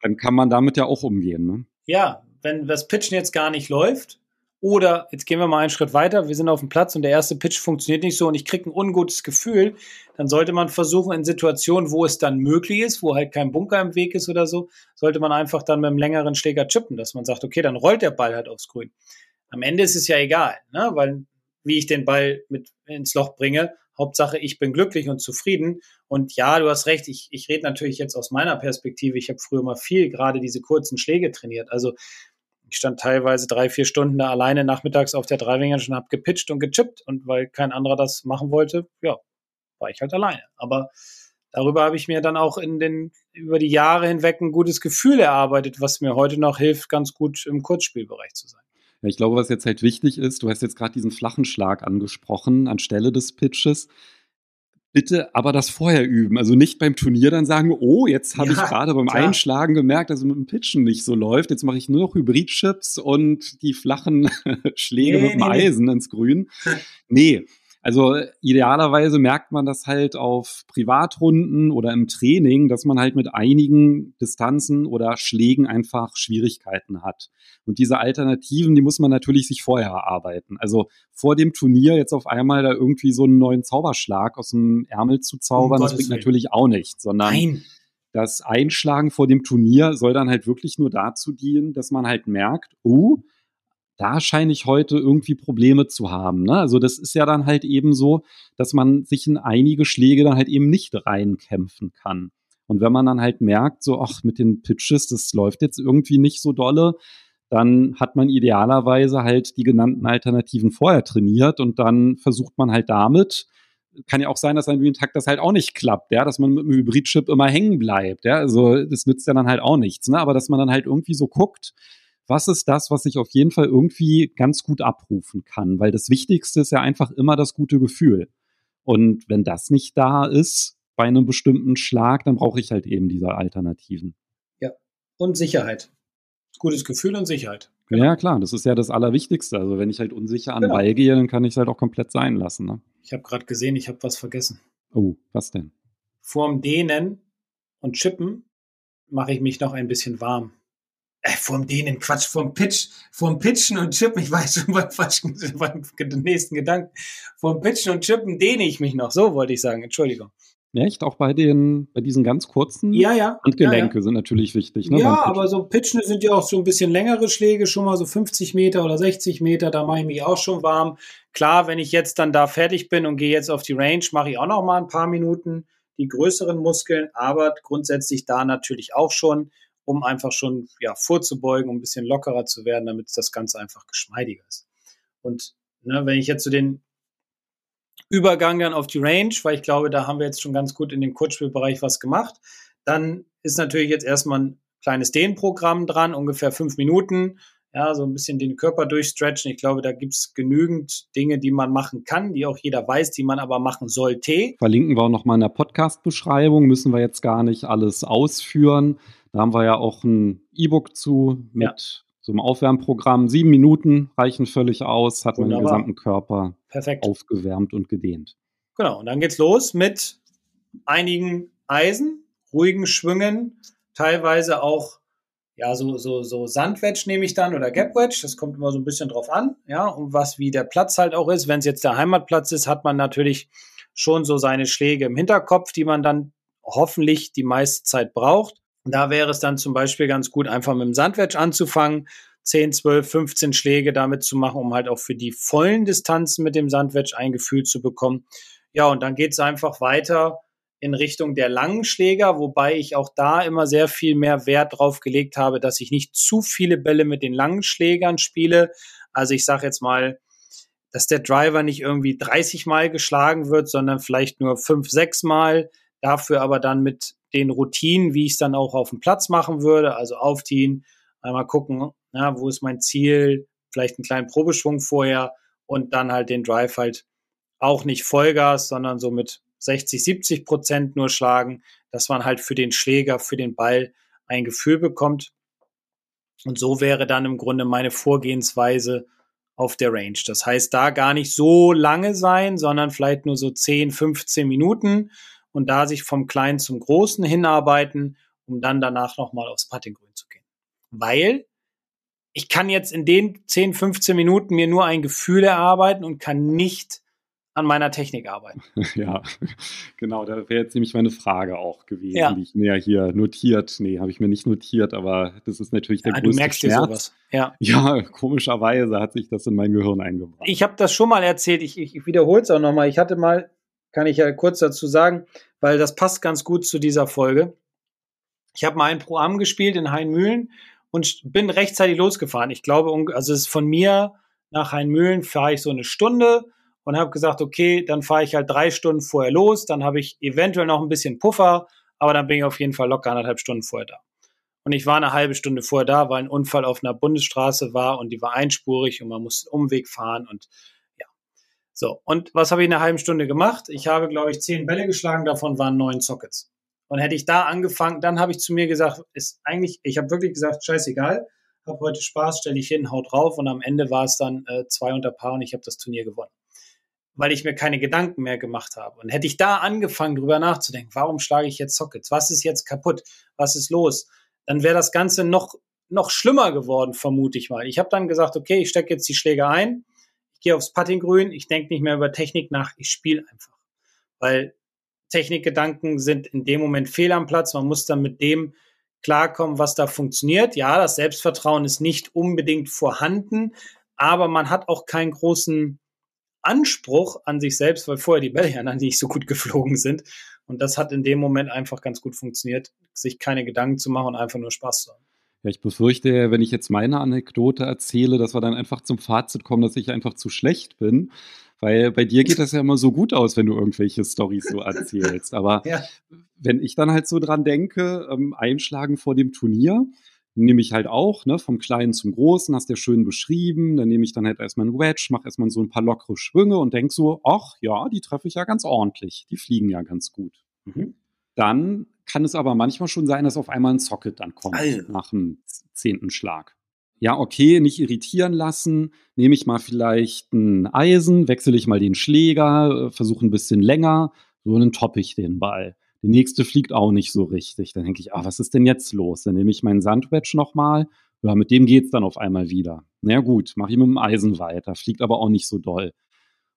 Dann kann man damit ja auch umgehen. Ne? Ja, wenn das Pitchen jetzt gar nicht läuft, oder jetzt gehen wir mal einen Schritt weiter, wir sind auf dem Platz und der erste Pitch funktioniert nicht so und ich kriege ein ungutes Gefühl, dann sollte man versuchen, in Situationen, wo es dann möglich ist, wo halt kein Bunker im Weg ist oder so, sollte man einfach dann mit einem längeren Schläger chippen, dass man sagt, okay, dann rollt der Ball halt aufs Grün. Am Ende ist es ja egal, ne? weil wie ich den Ball mit ins Loch bringe, Hauptsache, ich bin glücklich und zufrieden. Und ja, du hast recht, ich, ich rede natürlich jetzt aus meiner Perspektive. Ich habe früher mal viel gerade diese kurzen Schläge trainiert. Also ich stand teilweise drei, vier Stunden da alleine nachmittags auf der Dreiwinger und habe gepitcht und gechippt. Und weil kein anderer das machen wollte, ja, war ich halt alleine. Aber darüber habe ich mir dann auch in den, über die Jahre hinweg ein gutes Gefühl erarbeitet, was mir heute noch hilft, ganz gut im Kurzspielbereich zu sein. Ja, ich glaube, was jetzt halt wichtig ist, du hast jetzt gerade diesen flachen Schlag angesprochen anstelle des Pitches bitte aber das vorher üben. Also nicht beim Turnier dann sagen, oh, jetzt habe ja, ich gerade beim klar. Einschlagen gemerkt, dass es mit dem Pitchen nicht so läuft. Jetzt mache ich nur noch Hybrid-Chips und die flachen (laughs) Schläge nee, mit dem nee, Eisen nee. ins Grün. nee, also idealerweise merkt man das halt auf Privatrunden oder im Training, dass man halt mit einigen Distanzen oder Schlägen einfach Schwierigkeiten hat. Und diese Alternativen, die muss man natürlich sich vorher erarbeiten. Also vor dem Turnier jetzt auf einmal da irgendwie so einen neuen Zauberschlag aus dem Ärmel zu zaubern, um das bringt natürlich auch nichts, sondern Nein. das Einschlagen vor dem Turnier soll dann halt wirklich nur dazu dienen, dass man halt merkt, oh, da scheine ich heute irgendwie Probleme zu haben. Ne? Also das ist ja dann halt eben so, dass man sich in einige Schläge dann halt eben nicht reinkämpfen kann. Und wenn man dann halt merkt, so, ach, mit den Pitches, das läuft jetzt irgendwie nicht so dolle, dann hat man idealerweise halt die genannten Alternativen vorher trainiert und dann versucht man halt damit, kann ja auch sein, dass an einem Tag das halt auch nicht klappt, ja, dass man mit dem Hybridchip immer hängen bleibt, ja, also das nützt ja dann halt auch nichts, ne, aber dass man dann halt irgendwie so guckt, was ist das, was ich auf jeden Fall irgendwie ganz gut abrufen kann? Weil das Wichtigste ist ja einfach immer das gute Gefühl. Und wenn das nicht da ist bei einem bestimmten Schlag, dann brauche ich halt eben diese Alternativen. Ja, und Sicherheit. Gutes Gefühl und Sicherheit. Genau. Ja, klar, das ist ja das Allerwichtigste. Also wenn ich halt unsicher an genau. Ball gehe, dann kann ich es halt auch komplett sein lassen. Ne? Ich habe gerade gesehen, ich habe was vergessen. Oh, was denn? Vorm Dehnen und Chippen mache ich mich noch ein bisschen warm. Äh, vom denen Quatsch, vom Pitch, vom Pitchen und Chippen, ich weiß (laughs) schon beim, falschen, beim nächsten Gedanken, vom Pitchen und Chippen dehne ich mich noch, so wollte ich sagen, Entschuldigung. Echt? Auch bei den, bei diesen ganz kurzen? Ja, ja. Und Gelenke ja, ja. sind natürlich wichtig, ne? Ja, aber so Pitchen sind ja auch so ein bisschen längere Schläge, schon mal so 50 Meter oder 60 Meter, da mache ich mich auch schon warm. Klar, wenn ich jetzt dann da fertig bin und gehe jetzt auf die Range, mache ich auch noch mal ein paar Minuten die größeren Muskeln, aber grundsätzlich da natürlich auch schon um einfach schon ja, vorzubeugen, um ein bisschen lockerer zu werden, damit das Ganze einfach geschmeidiger ist. Und ne, wenn ich jetzt zu so den Übergang dann auf die Range, weil ich glaube, da haben wir jetzt schon ganz gut in dem Kurzspielbereich was gemacht, dann ist natürlich jetzt erstmal ein kleines Dehnprogramm dran, ungefähr fünf Minuten. Ja, so ein bisschen den Körper durchstretchen. Ich glaube, da gibt es genügend Dinge, die man machen kann, die auch jeder weiß, die man aber machen sollte. Verlinken wir auch nochmal in der Podcast-Beschreibung, müssen wir jetzt gar nicht alles ausführen. Da haben wir ja auch ein E-Book zu mit ja. so einem Aufwärmprogramm. Sieben Minuten reichen völlig aus, hat Wunderbar. man den gesamten Körper Perfekt. aufgewärmt und gedehnt. Genau, und dann geht's los mit einigen Eisen, ruhigen Schwüngen, teilweise auch ja, so, so, so Sandwedge nehme ich dann oder Gapwedge, das kommt immer so ein bisschen drauf an, ja, und was wie der Platz halt auch ist. Wenn es jetzt der Heimatplatz ist, hat man natürlich schon so seine Schläge im Hinterkopf, die man dann hoffentlich die meiste Zeit braucht. Da wäre es dann zum Beispiel ganz gut, einfach mit dem Sandwedge anzufangen, 10, 12, 15 Schläge damit zu machen, um halt auch für die vollen Distanzen mit dem Sandwedge ein Gefühl zu bekommen. Ja, und dann geht es einfach weiter in Richtung der langen Schläger, wobei ich auch da immer sehr viel mehr Wert drauf gelegt habe, dass ich nicht zu viele Bälle mit den langen Schlägern spiele. Also ich sage jetzt mal, dass der Driver nicht irgendwie 30 Mal geschlagen wird, sondern vielleicht nur 5, 6 Mal. Dafür aber dann mit den Routinen, wie ich es dann auch auf dem Platz machen würde, also aufziehen, einmal gucken, na, wo ist mein Ziel, vielleicht einen kleinen Probeschwung vorher und dann halt den Drive halt auch nicht Vollgas, sondern so mit 60, 70 Prozent nur schlagen, dass man halt für den Schläger, für den Ball ein Gefühl bekommt. Und so wäre dann im Grunde meine Vorgehensweise auf der Range. Das heißt, da gar nicht so lange sein, sondern vielleicht nur so 10, 15 Minuten und da sich vom Kleinen zum Großen hinarbeiten, um dann danach nochmal aufs Puttinggrün zu gehen. Weil ich kann jetzt in den 10, 15 Minuten mir nur ein Gefühl erarbeiten und kann nicht an meiner Technik arbeiten. (laughs) Ja, genau, da wäre jetzt nämlich meine Frage auch gewesen, ja. die ich mir hier notiert. Nee, habe ich mir nicht notiert, aber das ist natürlich der ja, größte du merkst Schmerz. dir sowas. Ja. ja, komischerweise hat sich das in mein Gehirn eingebracht. Ich habe das schon mal erzählt, ich, ich, ich wiederhole es auch nochmal. Ich hatte mal, kann ich ja kurz dazu sagen, weil das passt ganz gut zu dieser Folge. Ich habe mal ein Programm gespielt in Heinmühlen und bin rechtzeitig losgefahren. Ich glaube, also es ist von mir nach Heinmühlen fahre ich so eine Stunde und habe gesagt, okay, dann fahre ich halt drei Stunden vorher los, dann habe ich eventuell noch ein bisschen Puffer, aber dann bin ich auf jeden Fall locker anderthalb Stunden vorher da. Und ich war eine halbe Stunde vorher da, weil ein Unfall auf einer Bundesstraße war und die war einspurig und man musste Umweg fahren und ja. So, und was habe ich in einer halben Stunde gemacht? Ich habe, glaube ich, zehn Bälle geschlagen, davon waren neun Sockets. Und hätte ich da angefangen, dann habe ich zu mir gesagt, ist eigentlich, ich habe wirklich gesagt, scheißegal, habe heute Spaß, stelle ich hin, haut drauf und am Ende war es dann äh, zwei unter Paar und ich habe das Turnier gewonnen weil ich mir keine Gedanken mehr gemacht habe. Und hätte ich da angefangen, drüber nachzudenken, warum schlage ich jetzt Sockets? Was ist jetzt kaputt? Was ist los? Dann wäre das Ganze noch, noch schlimmer geworden, vermute ich mal. Ich habe dann gesagt, okay, ich stecke jetzt die Schläge ein, ich gehe aufs Puttinggrün, ich denke nicht mehr über Technik nach, ich spiele einfach. Weil Technikgedanken sind in dem Moment fehl am Platz. Man muss dann mit dem klarkommen, was da funktioniert. Ja, das Selbstvertrauen ist nicht unbedingt vorhanden, aber man hat auch keinen großen Anspruch an sich selbst, weil vorher die Bälle ja nicht so gut geflogen sind. Und das hat in dem Moment einfach ganz gut funktioniert, sich keine Gedanken zu machen und einfach nur Spaß zu haben. Ja, ich befürchte, wenn ich jetzt meine Anekdote erzähle, dass wir dann einfach zum Fazit kommen, dass ich einfach zu schlecht bin. Weil bei dir geht das ja immer so gut aus, wenn du irgendwelche Storys so erzählst. Aber (laughs) ja. wenn ich dann halt so dran denke, ähm, einschlagen vor dem Turnier, nehme ich halt auch, ne, vom Kleinen zum Großen, hast du ja schön beschrieben, dann nehme ich dann halt erstmal ein Wedge, mache erstmal so ein paar lockere Schwünge und denk so, ach ja, die treffe ich ja ganz ordentlich, die fliegen ja ganz gut. Mhm. Dann kann es aber manchmal schon sein, dass auf einmal ein Socket dann kommt Alter. nach dem zehnten Schlag. Ja, okay, nicht irritieren lassen, nehme ich mal vielleicht ein Eisen, wechsle ich mal den Schläger, äh, versuche ein bisschen länger, so dann toppe ich den Ball. Die nächste fliegt auch nicht so richtig. Dann denke ich, ah, was ist denn jetzt los? Dann nehme ich meinen Sandwedge nochmal. Ja, mit dem geht's dann auf einmal wieder. Na ja, gut, mache ich mit dem Eisen weiter, fliegt aber auch nicht so doll.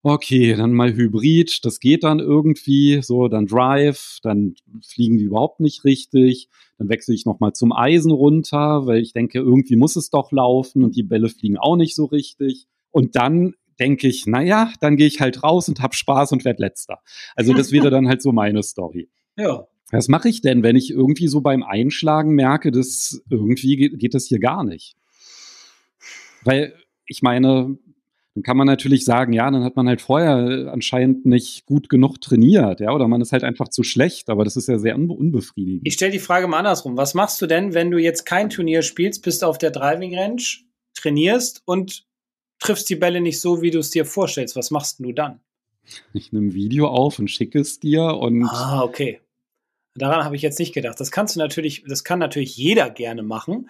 Okay, dann mal Hybrid, das geht dann irgendwie, so, dann Drive, dann fliegen die überhaupt nicht richtig. Dann wechsle ich nochmal zum Eisen runter, weil ich denke, irgendwie muss es doch laufen und die Bälle fliegen auch nicht so richtig. Und dann denke ich, naja, dann gehe ich halt raus und hab Spaß und werd letzter. Also das wäre (laughs) dann halt so meine Story. Ja. Was mache ich denn, wenn ich irgendwie so beim Einschlagen merke, dass irgendwie geht, geht das hier gar nicht? Weil ich meine, dann kann man natürlich sagen, ja, dann hat man halt vorher anscheinend nicht gut genug trainiert, ja, oder man ist halt einfach zu schlecht, aber das ist ja sehr unbe unbefriedigend. Ich stelle die Frage mal andersrum. Was machst du denn, wenn du jetzt kein Turnier spielst, bist auf der Driving Range, trainierst und triffst die Bälle nicht so, wie du es dir vorstellst? Was machst du dann? Ich nehme ein Video auf und schicke es dir und. Ah, okay. Daran habe ich jetzt nicht gedacht. Das kannst du natürlich, das kann natürlich jeder gerne machen.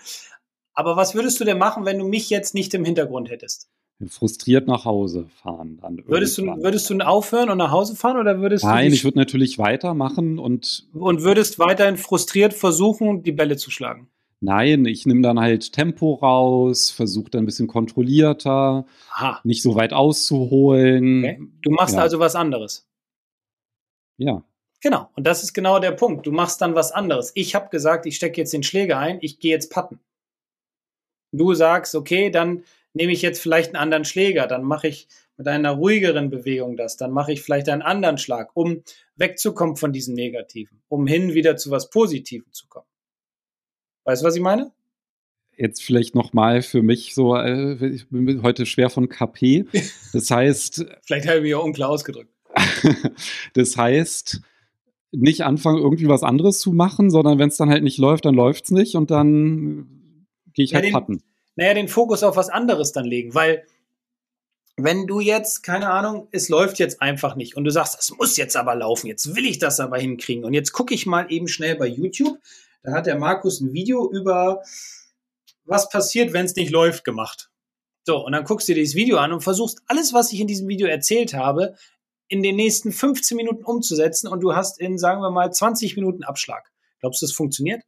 Aber was würdest du denn machen, wenn du mich jetzt nicht im Hintergrund hättest? Frustriert nach Hause fahren dann. Würdest du, würdest du aufhören und nach Hause fahren oder würdest Nein, ich würde natürlich weitermachen und. Und würdest weiterhin frustriert versuchen, die Bälle zu schlagen? Nein, ich nehme dann halt Tempo raus, versuche dann ein bisschen kontrollierter, Aha. nicht so weit auszuholen. Okay. Du machst ja. also was anderes. Ja. Genau, und das ist genau der Punkt. Du machst dann was anderes. Ich habe gesagt, ich stecke jetzt den Schläger ein, ich gehe jetzt patten. Du sagst, okay, dann nehme ich jetzt vielleicht einen anderen Schläger, dann mache ich mit einer ruhigeren Bewegung das, dann mache ich vielleicht einen anderen Schlag, um wegzukommen von diesem Negativen, um hin wieder zu was Positivem zu kommen. Weißt du, was ich meine? Jetzt vielleicht nochmal für mich so, äh, ich bin heute schwer von KP. (laughs) Das heißt. vielleicht habe ich mich auch unklar ausgedrückt. (laughs) das heißt, nicht anfangen, irgendwie was anderes zu machen, sondern wenn es dann halt nicht läuft, dann läuft es nicht und dann gehe ich ja, halt den, patten. Naja, den Fokus auf was anderes dann legen, weil wenn du jetzt, keine Ahnung, es läuft jetzt einfach nicht und du sagst, das muss jetzt aber laufen, jetzt will ich das aber hinkriegen und jetzt gucke ich mal eben schnell bei YouTube, da hat der Markus ein Video über was passiert, wenn es nicht läuft gemacht. So, und dann guckst du dir dieses Video an und versuchst alles, was ich in diesem Video erzählt habe, in den nächsten 15 Minuten umzusetzen und du hast in, sagen wir mal, 20 Minuten Abschlag. Glaubst du, das funktioniert?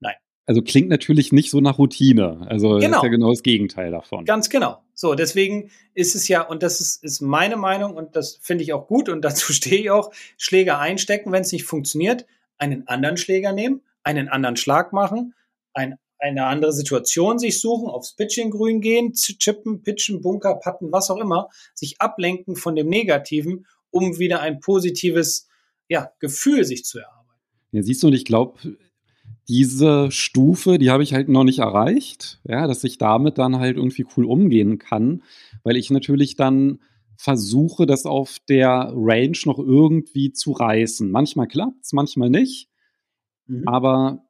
Nein. Also klingt natürlich nicht so nach Routine. Also genau. ist ja genau. genau das Gegenteil davon. Ganz genau. So, deswegen ist es ja, und das ist, ist meine Meinung und das finde ich auch gut und (laughs) dazu stehe ich auch, Schläger einstecken, wenn es nicht funktioniert, einen anderen Schläger nehmen, einen anderen Schlag machen, ein, eine andere Situation sich suchen, aufs Pitching-Grün gehen, chippen, pitchen, Bunker, patten, was auch immer, sich ablenken von dem Negativen, um wieder ein positives ja, Gefühl sich zu erarbeiten. Ja, siehst du, und ich glaube, diese Stufe, die habe ich halt noch nicht erreicht, ja, dass ich damit dann halt irgendwie cool umgehen kann, weil ich natürlich dann versuche, das auf der Range noch irgendwie zu reißen. Manchmal klappt es, manchmal nicht. Mhm. Aber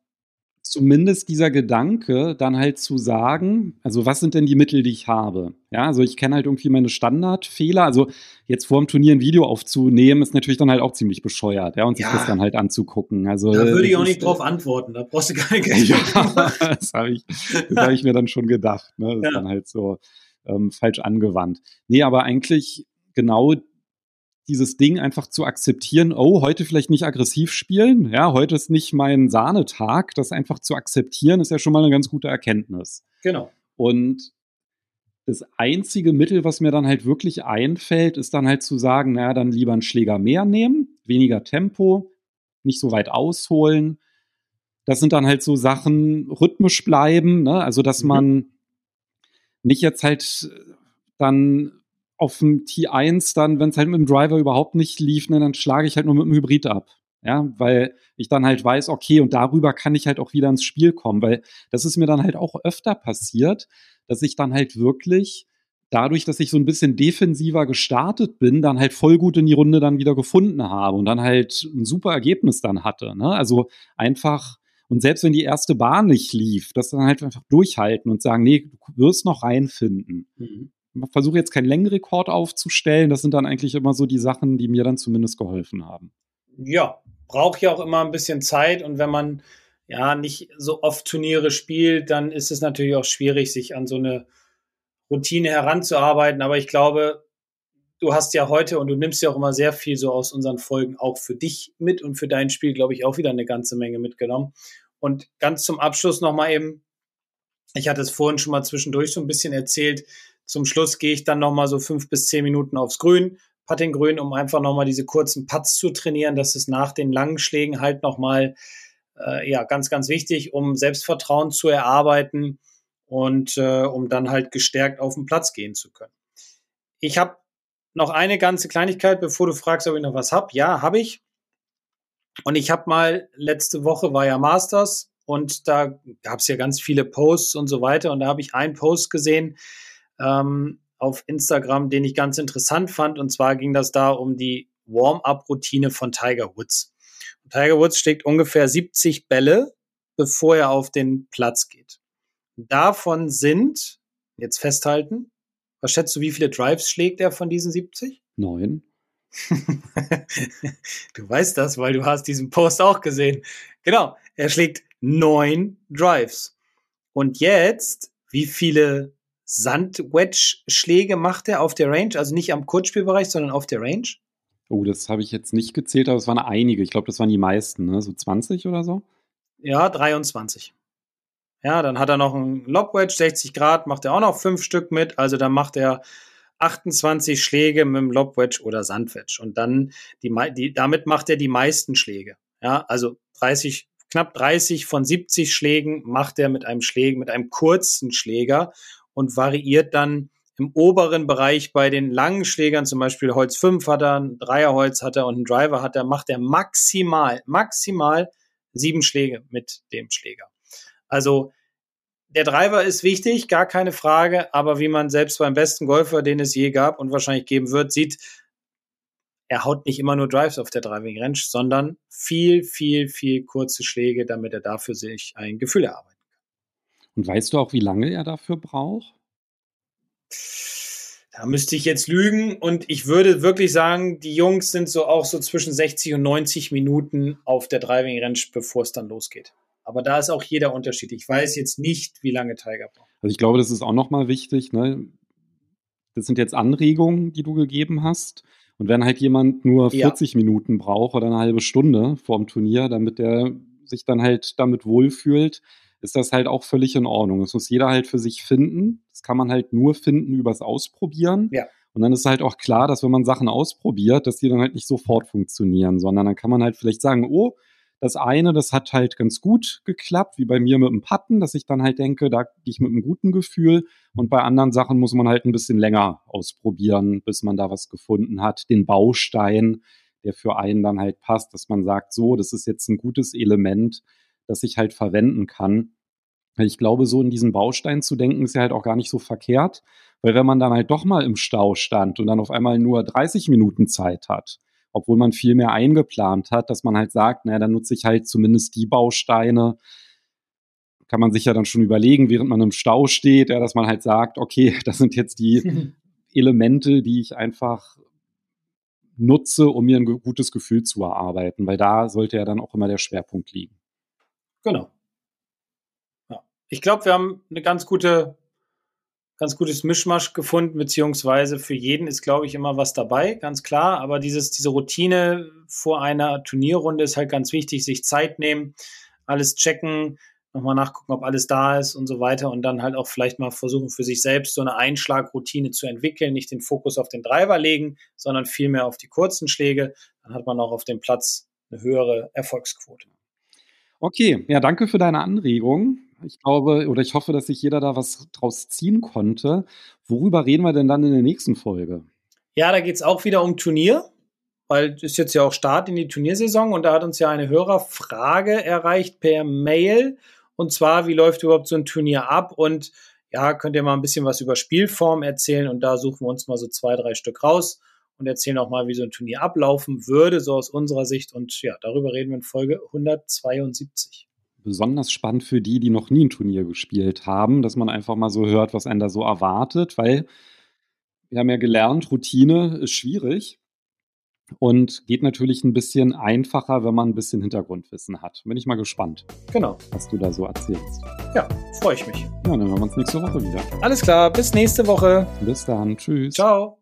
zumindest dieser Gedanke, dann halt zu sagen, also was sind denn die Mittel, die ich habe? Ja, also ich kenne halt irgendwie meine Standardfehler. Also jetzt vor dem Turnier ein Video aufzunehmen, ist natürlich dann halt auch ziemlich bescheuert, ja, und sich ja. das dann halt anzugucken. Also da würde ich auch nicht drauf antworten, da brauchst du keine (laughs) Geld. ja, (laughs) das habe ich, hab ich mir dann schon gedacht. Ne? Das ja. ist dann halt so ähm, falsch angewandt. Nee, aber eigentlich genau dieses Ding einfach zu akzeptieren, oh, heute vielleicht nicht aggressiv spielen, ja, heute ist nicht mein Sahnetag, das einfach zu akzeptieren, ist ja schon mal eine ganz gute Erkenntnis. Genau. Und das einzige Mittel, was mir dann halt wirklich einfällt, ist dann halt zu sagen, naja, dann lieber einen Schläger mehr nehmen, weniger Tempo, nicht so weit ausholen. Das sind dann halt so Sachen, rhythmisch bleiben, ne? also dass mhm. man nicht jetzt halt dann auf dem T1 dann, wenn es halt mit dem Driver überhaupt nicht lief, ne, dann schlage ich halt nur mit dem Hybrid ab. Ja, weil ich dann halt weiß, okay, und darüber kann ich halt auch wieder ins Spiel kommen, weil das ist mir dann halt auch öfter passiert, dass ich dann halt wirklich dadurch, dass ich so ein bisschen defensiver gestartet bin, dann halt voll gut in die Runde dann wieder gefunden habe und dann halt ein super Ergebnis dann hatte. Ne? Also einfach, und selbst wenn die erste Bahn nicht lief, das dann halt einfach durchhalten und sagen, nee, du wirst noch reinfinden. Mhm versuche jetzt keinen Längenrekord aufzustellen. Das sind dann eigentlich immer so die Sachen, die mir dann zumindest geholfen haben. Ja, braucht ja auch immer ein bisschen Zeit und wenn man ja nicht so oft Turniere spielt, dann ist es natürlich auch schwierig, sich an so eine Routine heranzuarbeiten. Aber ich glaube, du hast ja heute und du nimmst ja auch immer sehr viel so aus unseren Folgen auch für dich mit und für dein Spiel, glaube ich, auch wieder eine ganze Menge mitgenommen. Und ganz zum Abschluss nochmal eben, ich hatte es vorhin schon mal zwischendurch so ein bisschen erzählt, zum Schluss gehe ich dann nochmal so fünf bis zehn Minuten aufs Grün, Putting Grün, um einfach nochmal diese kurzen Putts zu trainieren. Das ist nach den langen Schlägen halt nochmal äh, ja, ganz, ganz wichtig, um Selbstvertrauen zu erarbeiten und äh, um dann halt gestärkt auf den Platz gehen zu können. Ich habe noch eine ganze Kleinigkeit, bevor du fragst, ob ich noch was habe. Ja, habe ich. Und ich habe mal, letzte Woche war ja Masters und da gab es ja ganz viele Posts und so weiter. Und da habe ich einen Post gesehen, ähm, auf Instagram, den ich ganz interessant fand. Und zwar ging das da um die Warm-up-Routine von Tiger Woods. Und Tiger Woods schlägt ungefähr 70 Bälle, bevor er auf den Platz geht. Davon sind, jetzt festhalten, was schätzt du, wie viele Drives schlägt er von diesen 70? Neun. (laughs) du weißt das, weil du hast diesen Post auch gesehen. Genau, er schlägt neun Drives. Und jetzt, wie viele Sandwedge-Schläge macht er auf der Range, also nicht am Kurzspielbereich, sondern auf der Range? Oh, das habe ich jetzt nicht gezählt, aber es waren einige. Ich glaube, das waren die meisten, ne? so 20 oder so. Ja, 23. Ja, dann hat er noch einen Lobwedge, 60 Grad, macht er auch noch fünf Stück mit. Also dann macht er 28 Schläge mit dem Lobwedge oder Sandwedge. Und dann, die, die, damit macht er die meisten Schläge. Ja, also 30, knapp 30 von 70 Schlägen macht er mit einem Schlägen, mit einem kurzen Schläger und variiert dann im oberen Bereich bei den langen Schlägern, zum Beispiel Holz 5 hat er, ein Dreierholz hat er und einen Driver hat er, macht er maximal, maximal sieben Schläge mit dem Schläger. Also der Driver ist wichtig, gar keine Frage, aber wie man selbst beim besten Golfer, den es je gab und wahrscheinlich geben wird, sieht, er haut nicht immer nur Drives auf der Driving Range, sondern viel, viel, viel kurze Schläge, damit er dafür sich ein Gefühl erarbeiten kann. Und weißt du auch, wie lange er dafür braucht? Da müsste ich jetzt lügen und ich würde wirklich sagen, die Jungs sind so auch so zwischen 60 und 90 Minuten auf der Driving Range, bevor es dann losgeht. Aber da ist auch jeder Unterschied. Ich weiß jetzt nicht, wie lange Tiger braucht. Also ich glaube, das ist auch nochmal wichtig. Ne? Das sind jetzt Anregungen, die du gegeben hast. Und wenn halt jemand nur 40 ja. Minuten braucht oder eine halbe Stunde vorm Turnier, damit der sich dann halt damit wohlfühlt, ist das halt auch völlig in Ordnung. Das muss jeder halt für sich finden. Das kann man halt nur finden übers Ausprobieren. Ja. Und dann ist halt auch klar, dass wenn man Sachen ausprobiert, dass die dann halt nicht sofort funktionieren, sondern dann kann man halt vielleicht sagen, oh, das eine, das hat halt ganz gut geklappt, wie bei mir mit dem Patten, dass ich dann halt denke, da gehe ich mit einem guten Gefühl. Und bei anderen Sachen muss man halt ein bisschen länger ausprobieren, bis man da was gefunden hat. Den Baustein, der für einen dann halt passt, dass man sagt, so, das ist jetzt ein gutes Element, das ich halt verwenden kann. Ich glaube, so in diesen Baustein zu denken, ist ja halt auch gar nicht so verkehrt, weil wenn man dann halt doch mal im Stau stand und dann auf einmal nur 30 Minuten Zeit hat, obwohl man viel mehr eingeplant hat, dass man halt sagt, naja, dann nutze ich halt zumindest die Bausteine. Kann man sich ja dann schon überlegen, während man im Stau steht, ja, dass man halt sagt, okay, (laughs) das sind jetzt die (laughs) Elemente, die ich einfach nutze, um mir ein gutes Gefühl zu erarbeiten, weil da sollte ja dann auch immer der Schwerpunkt liegen. Genau. Ja. Ich glaube, wir haben eine ganz gute ganz gutes Mischmasch gefunden, beziehungsweise für jeden ist, glaube ich, immer was dabei, ganz klar. Aber dieses, diese Routine vor einer Turnierrunde ist halt ganz wichtig, sich Zeit nehmen, alles checken, nochmal nachgucken, ob alles da ist und so weiter und dann halt auch vielleicht mal versuchen, für sich selbst so eine Einschlagroutine zu entwickeln, nicht den Fokus auf den Driver legen, sondern vielmehr auf die kurzen Schläge. Dann hat man auch auf dem Platz eine höhere Erfolgsquote. Okay, ja, danke für deine Anregung. Ich glaube oder ich hoffe, dass sich jeder da was draus ziehen konnte. Worüber reden wir denn dann in der nächsten Folge? Ja, da geht es auch wieder um Turnier, weil es ist jetzt ja auch Start in die Turniersaison und da hat uns ja eine Hörerfrage erreicht per Mail. Und zwar, wie läuft überhaupt so ein Turnier ab? Und ja, könnt ihr mal ein bisschen was über Spielform erzählen? Und da suchen wir uns mal so zwei, drei Stück raus und erzählen auch mal, wie so ein Turnier ablaufen würde, so aus unserer Sicht. Und ja, darüber reden wir in Folge 172 besonders spannend für die, die noch nie ein Turnier gespielt haben, dass man einfach mal so hört, was einen da so erwartet, weil wir haben ja gelernt, Routine ist schwierig und geht natürlich ein bisschen einfacher, wenn man ein bisschen Hintergrundwissen hat. Bin ich mal gespannt. Genau. Was du da so erzählst. Ja, freue ich mich. Ja, dann hören wir uns nächste Woche wieder. Alles klar, bis nächste Woche. Bis dann. Tschüss. Ciao.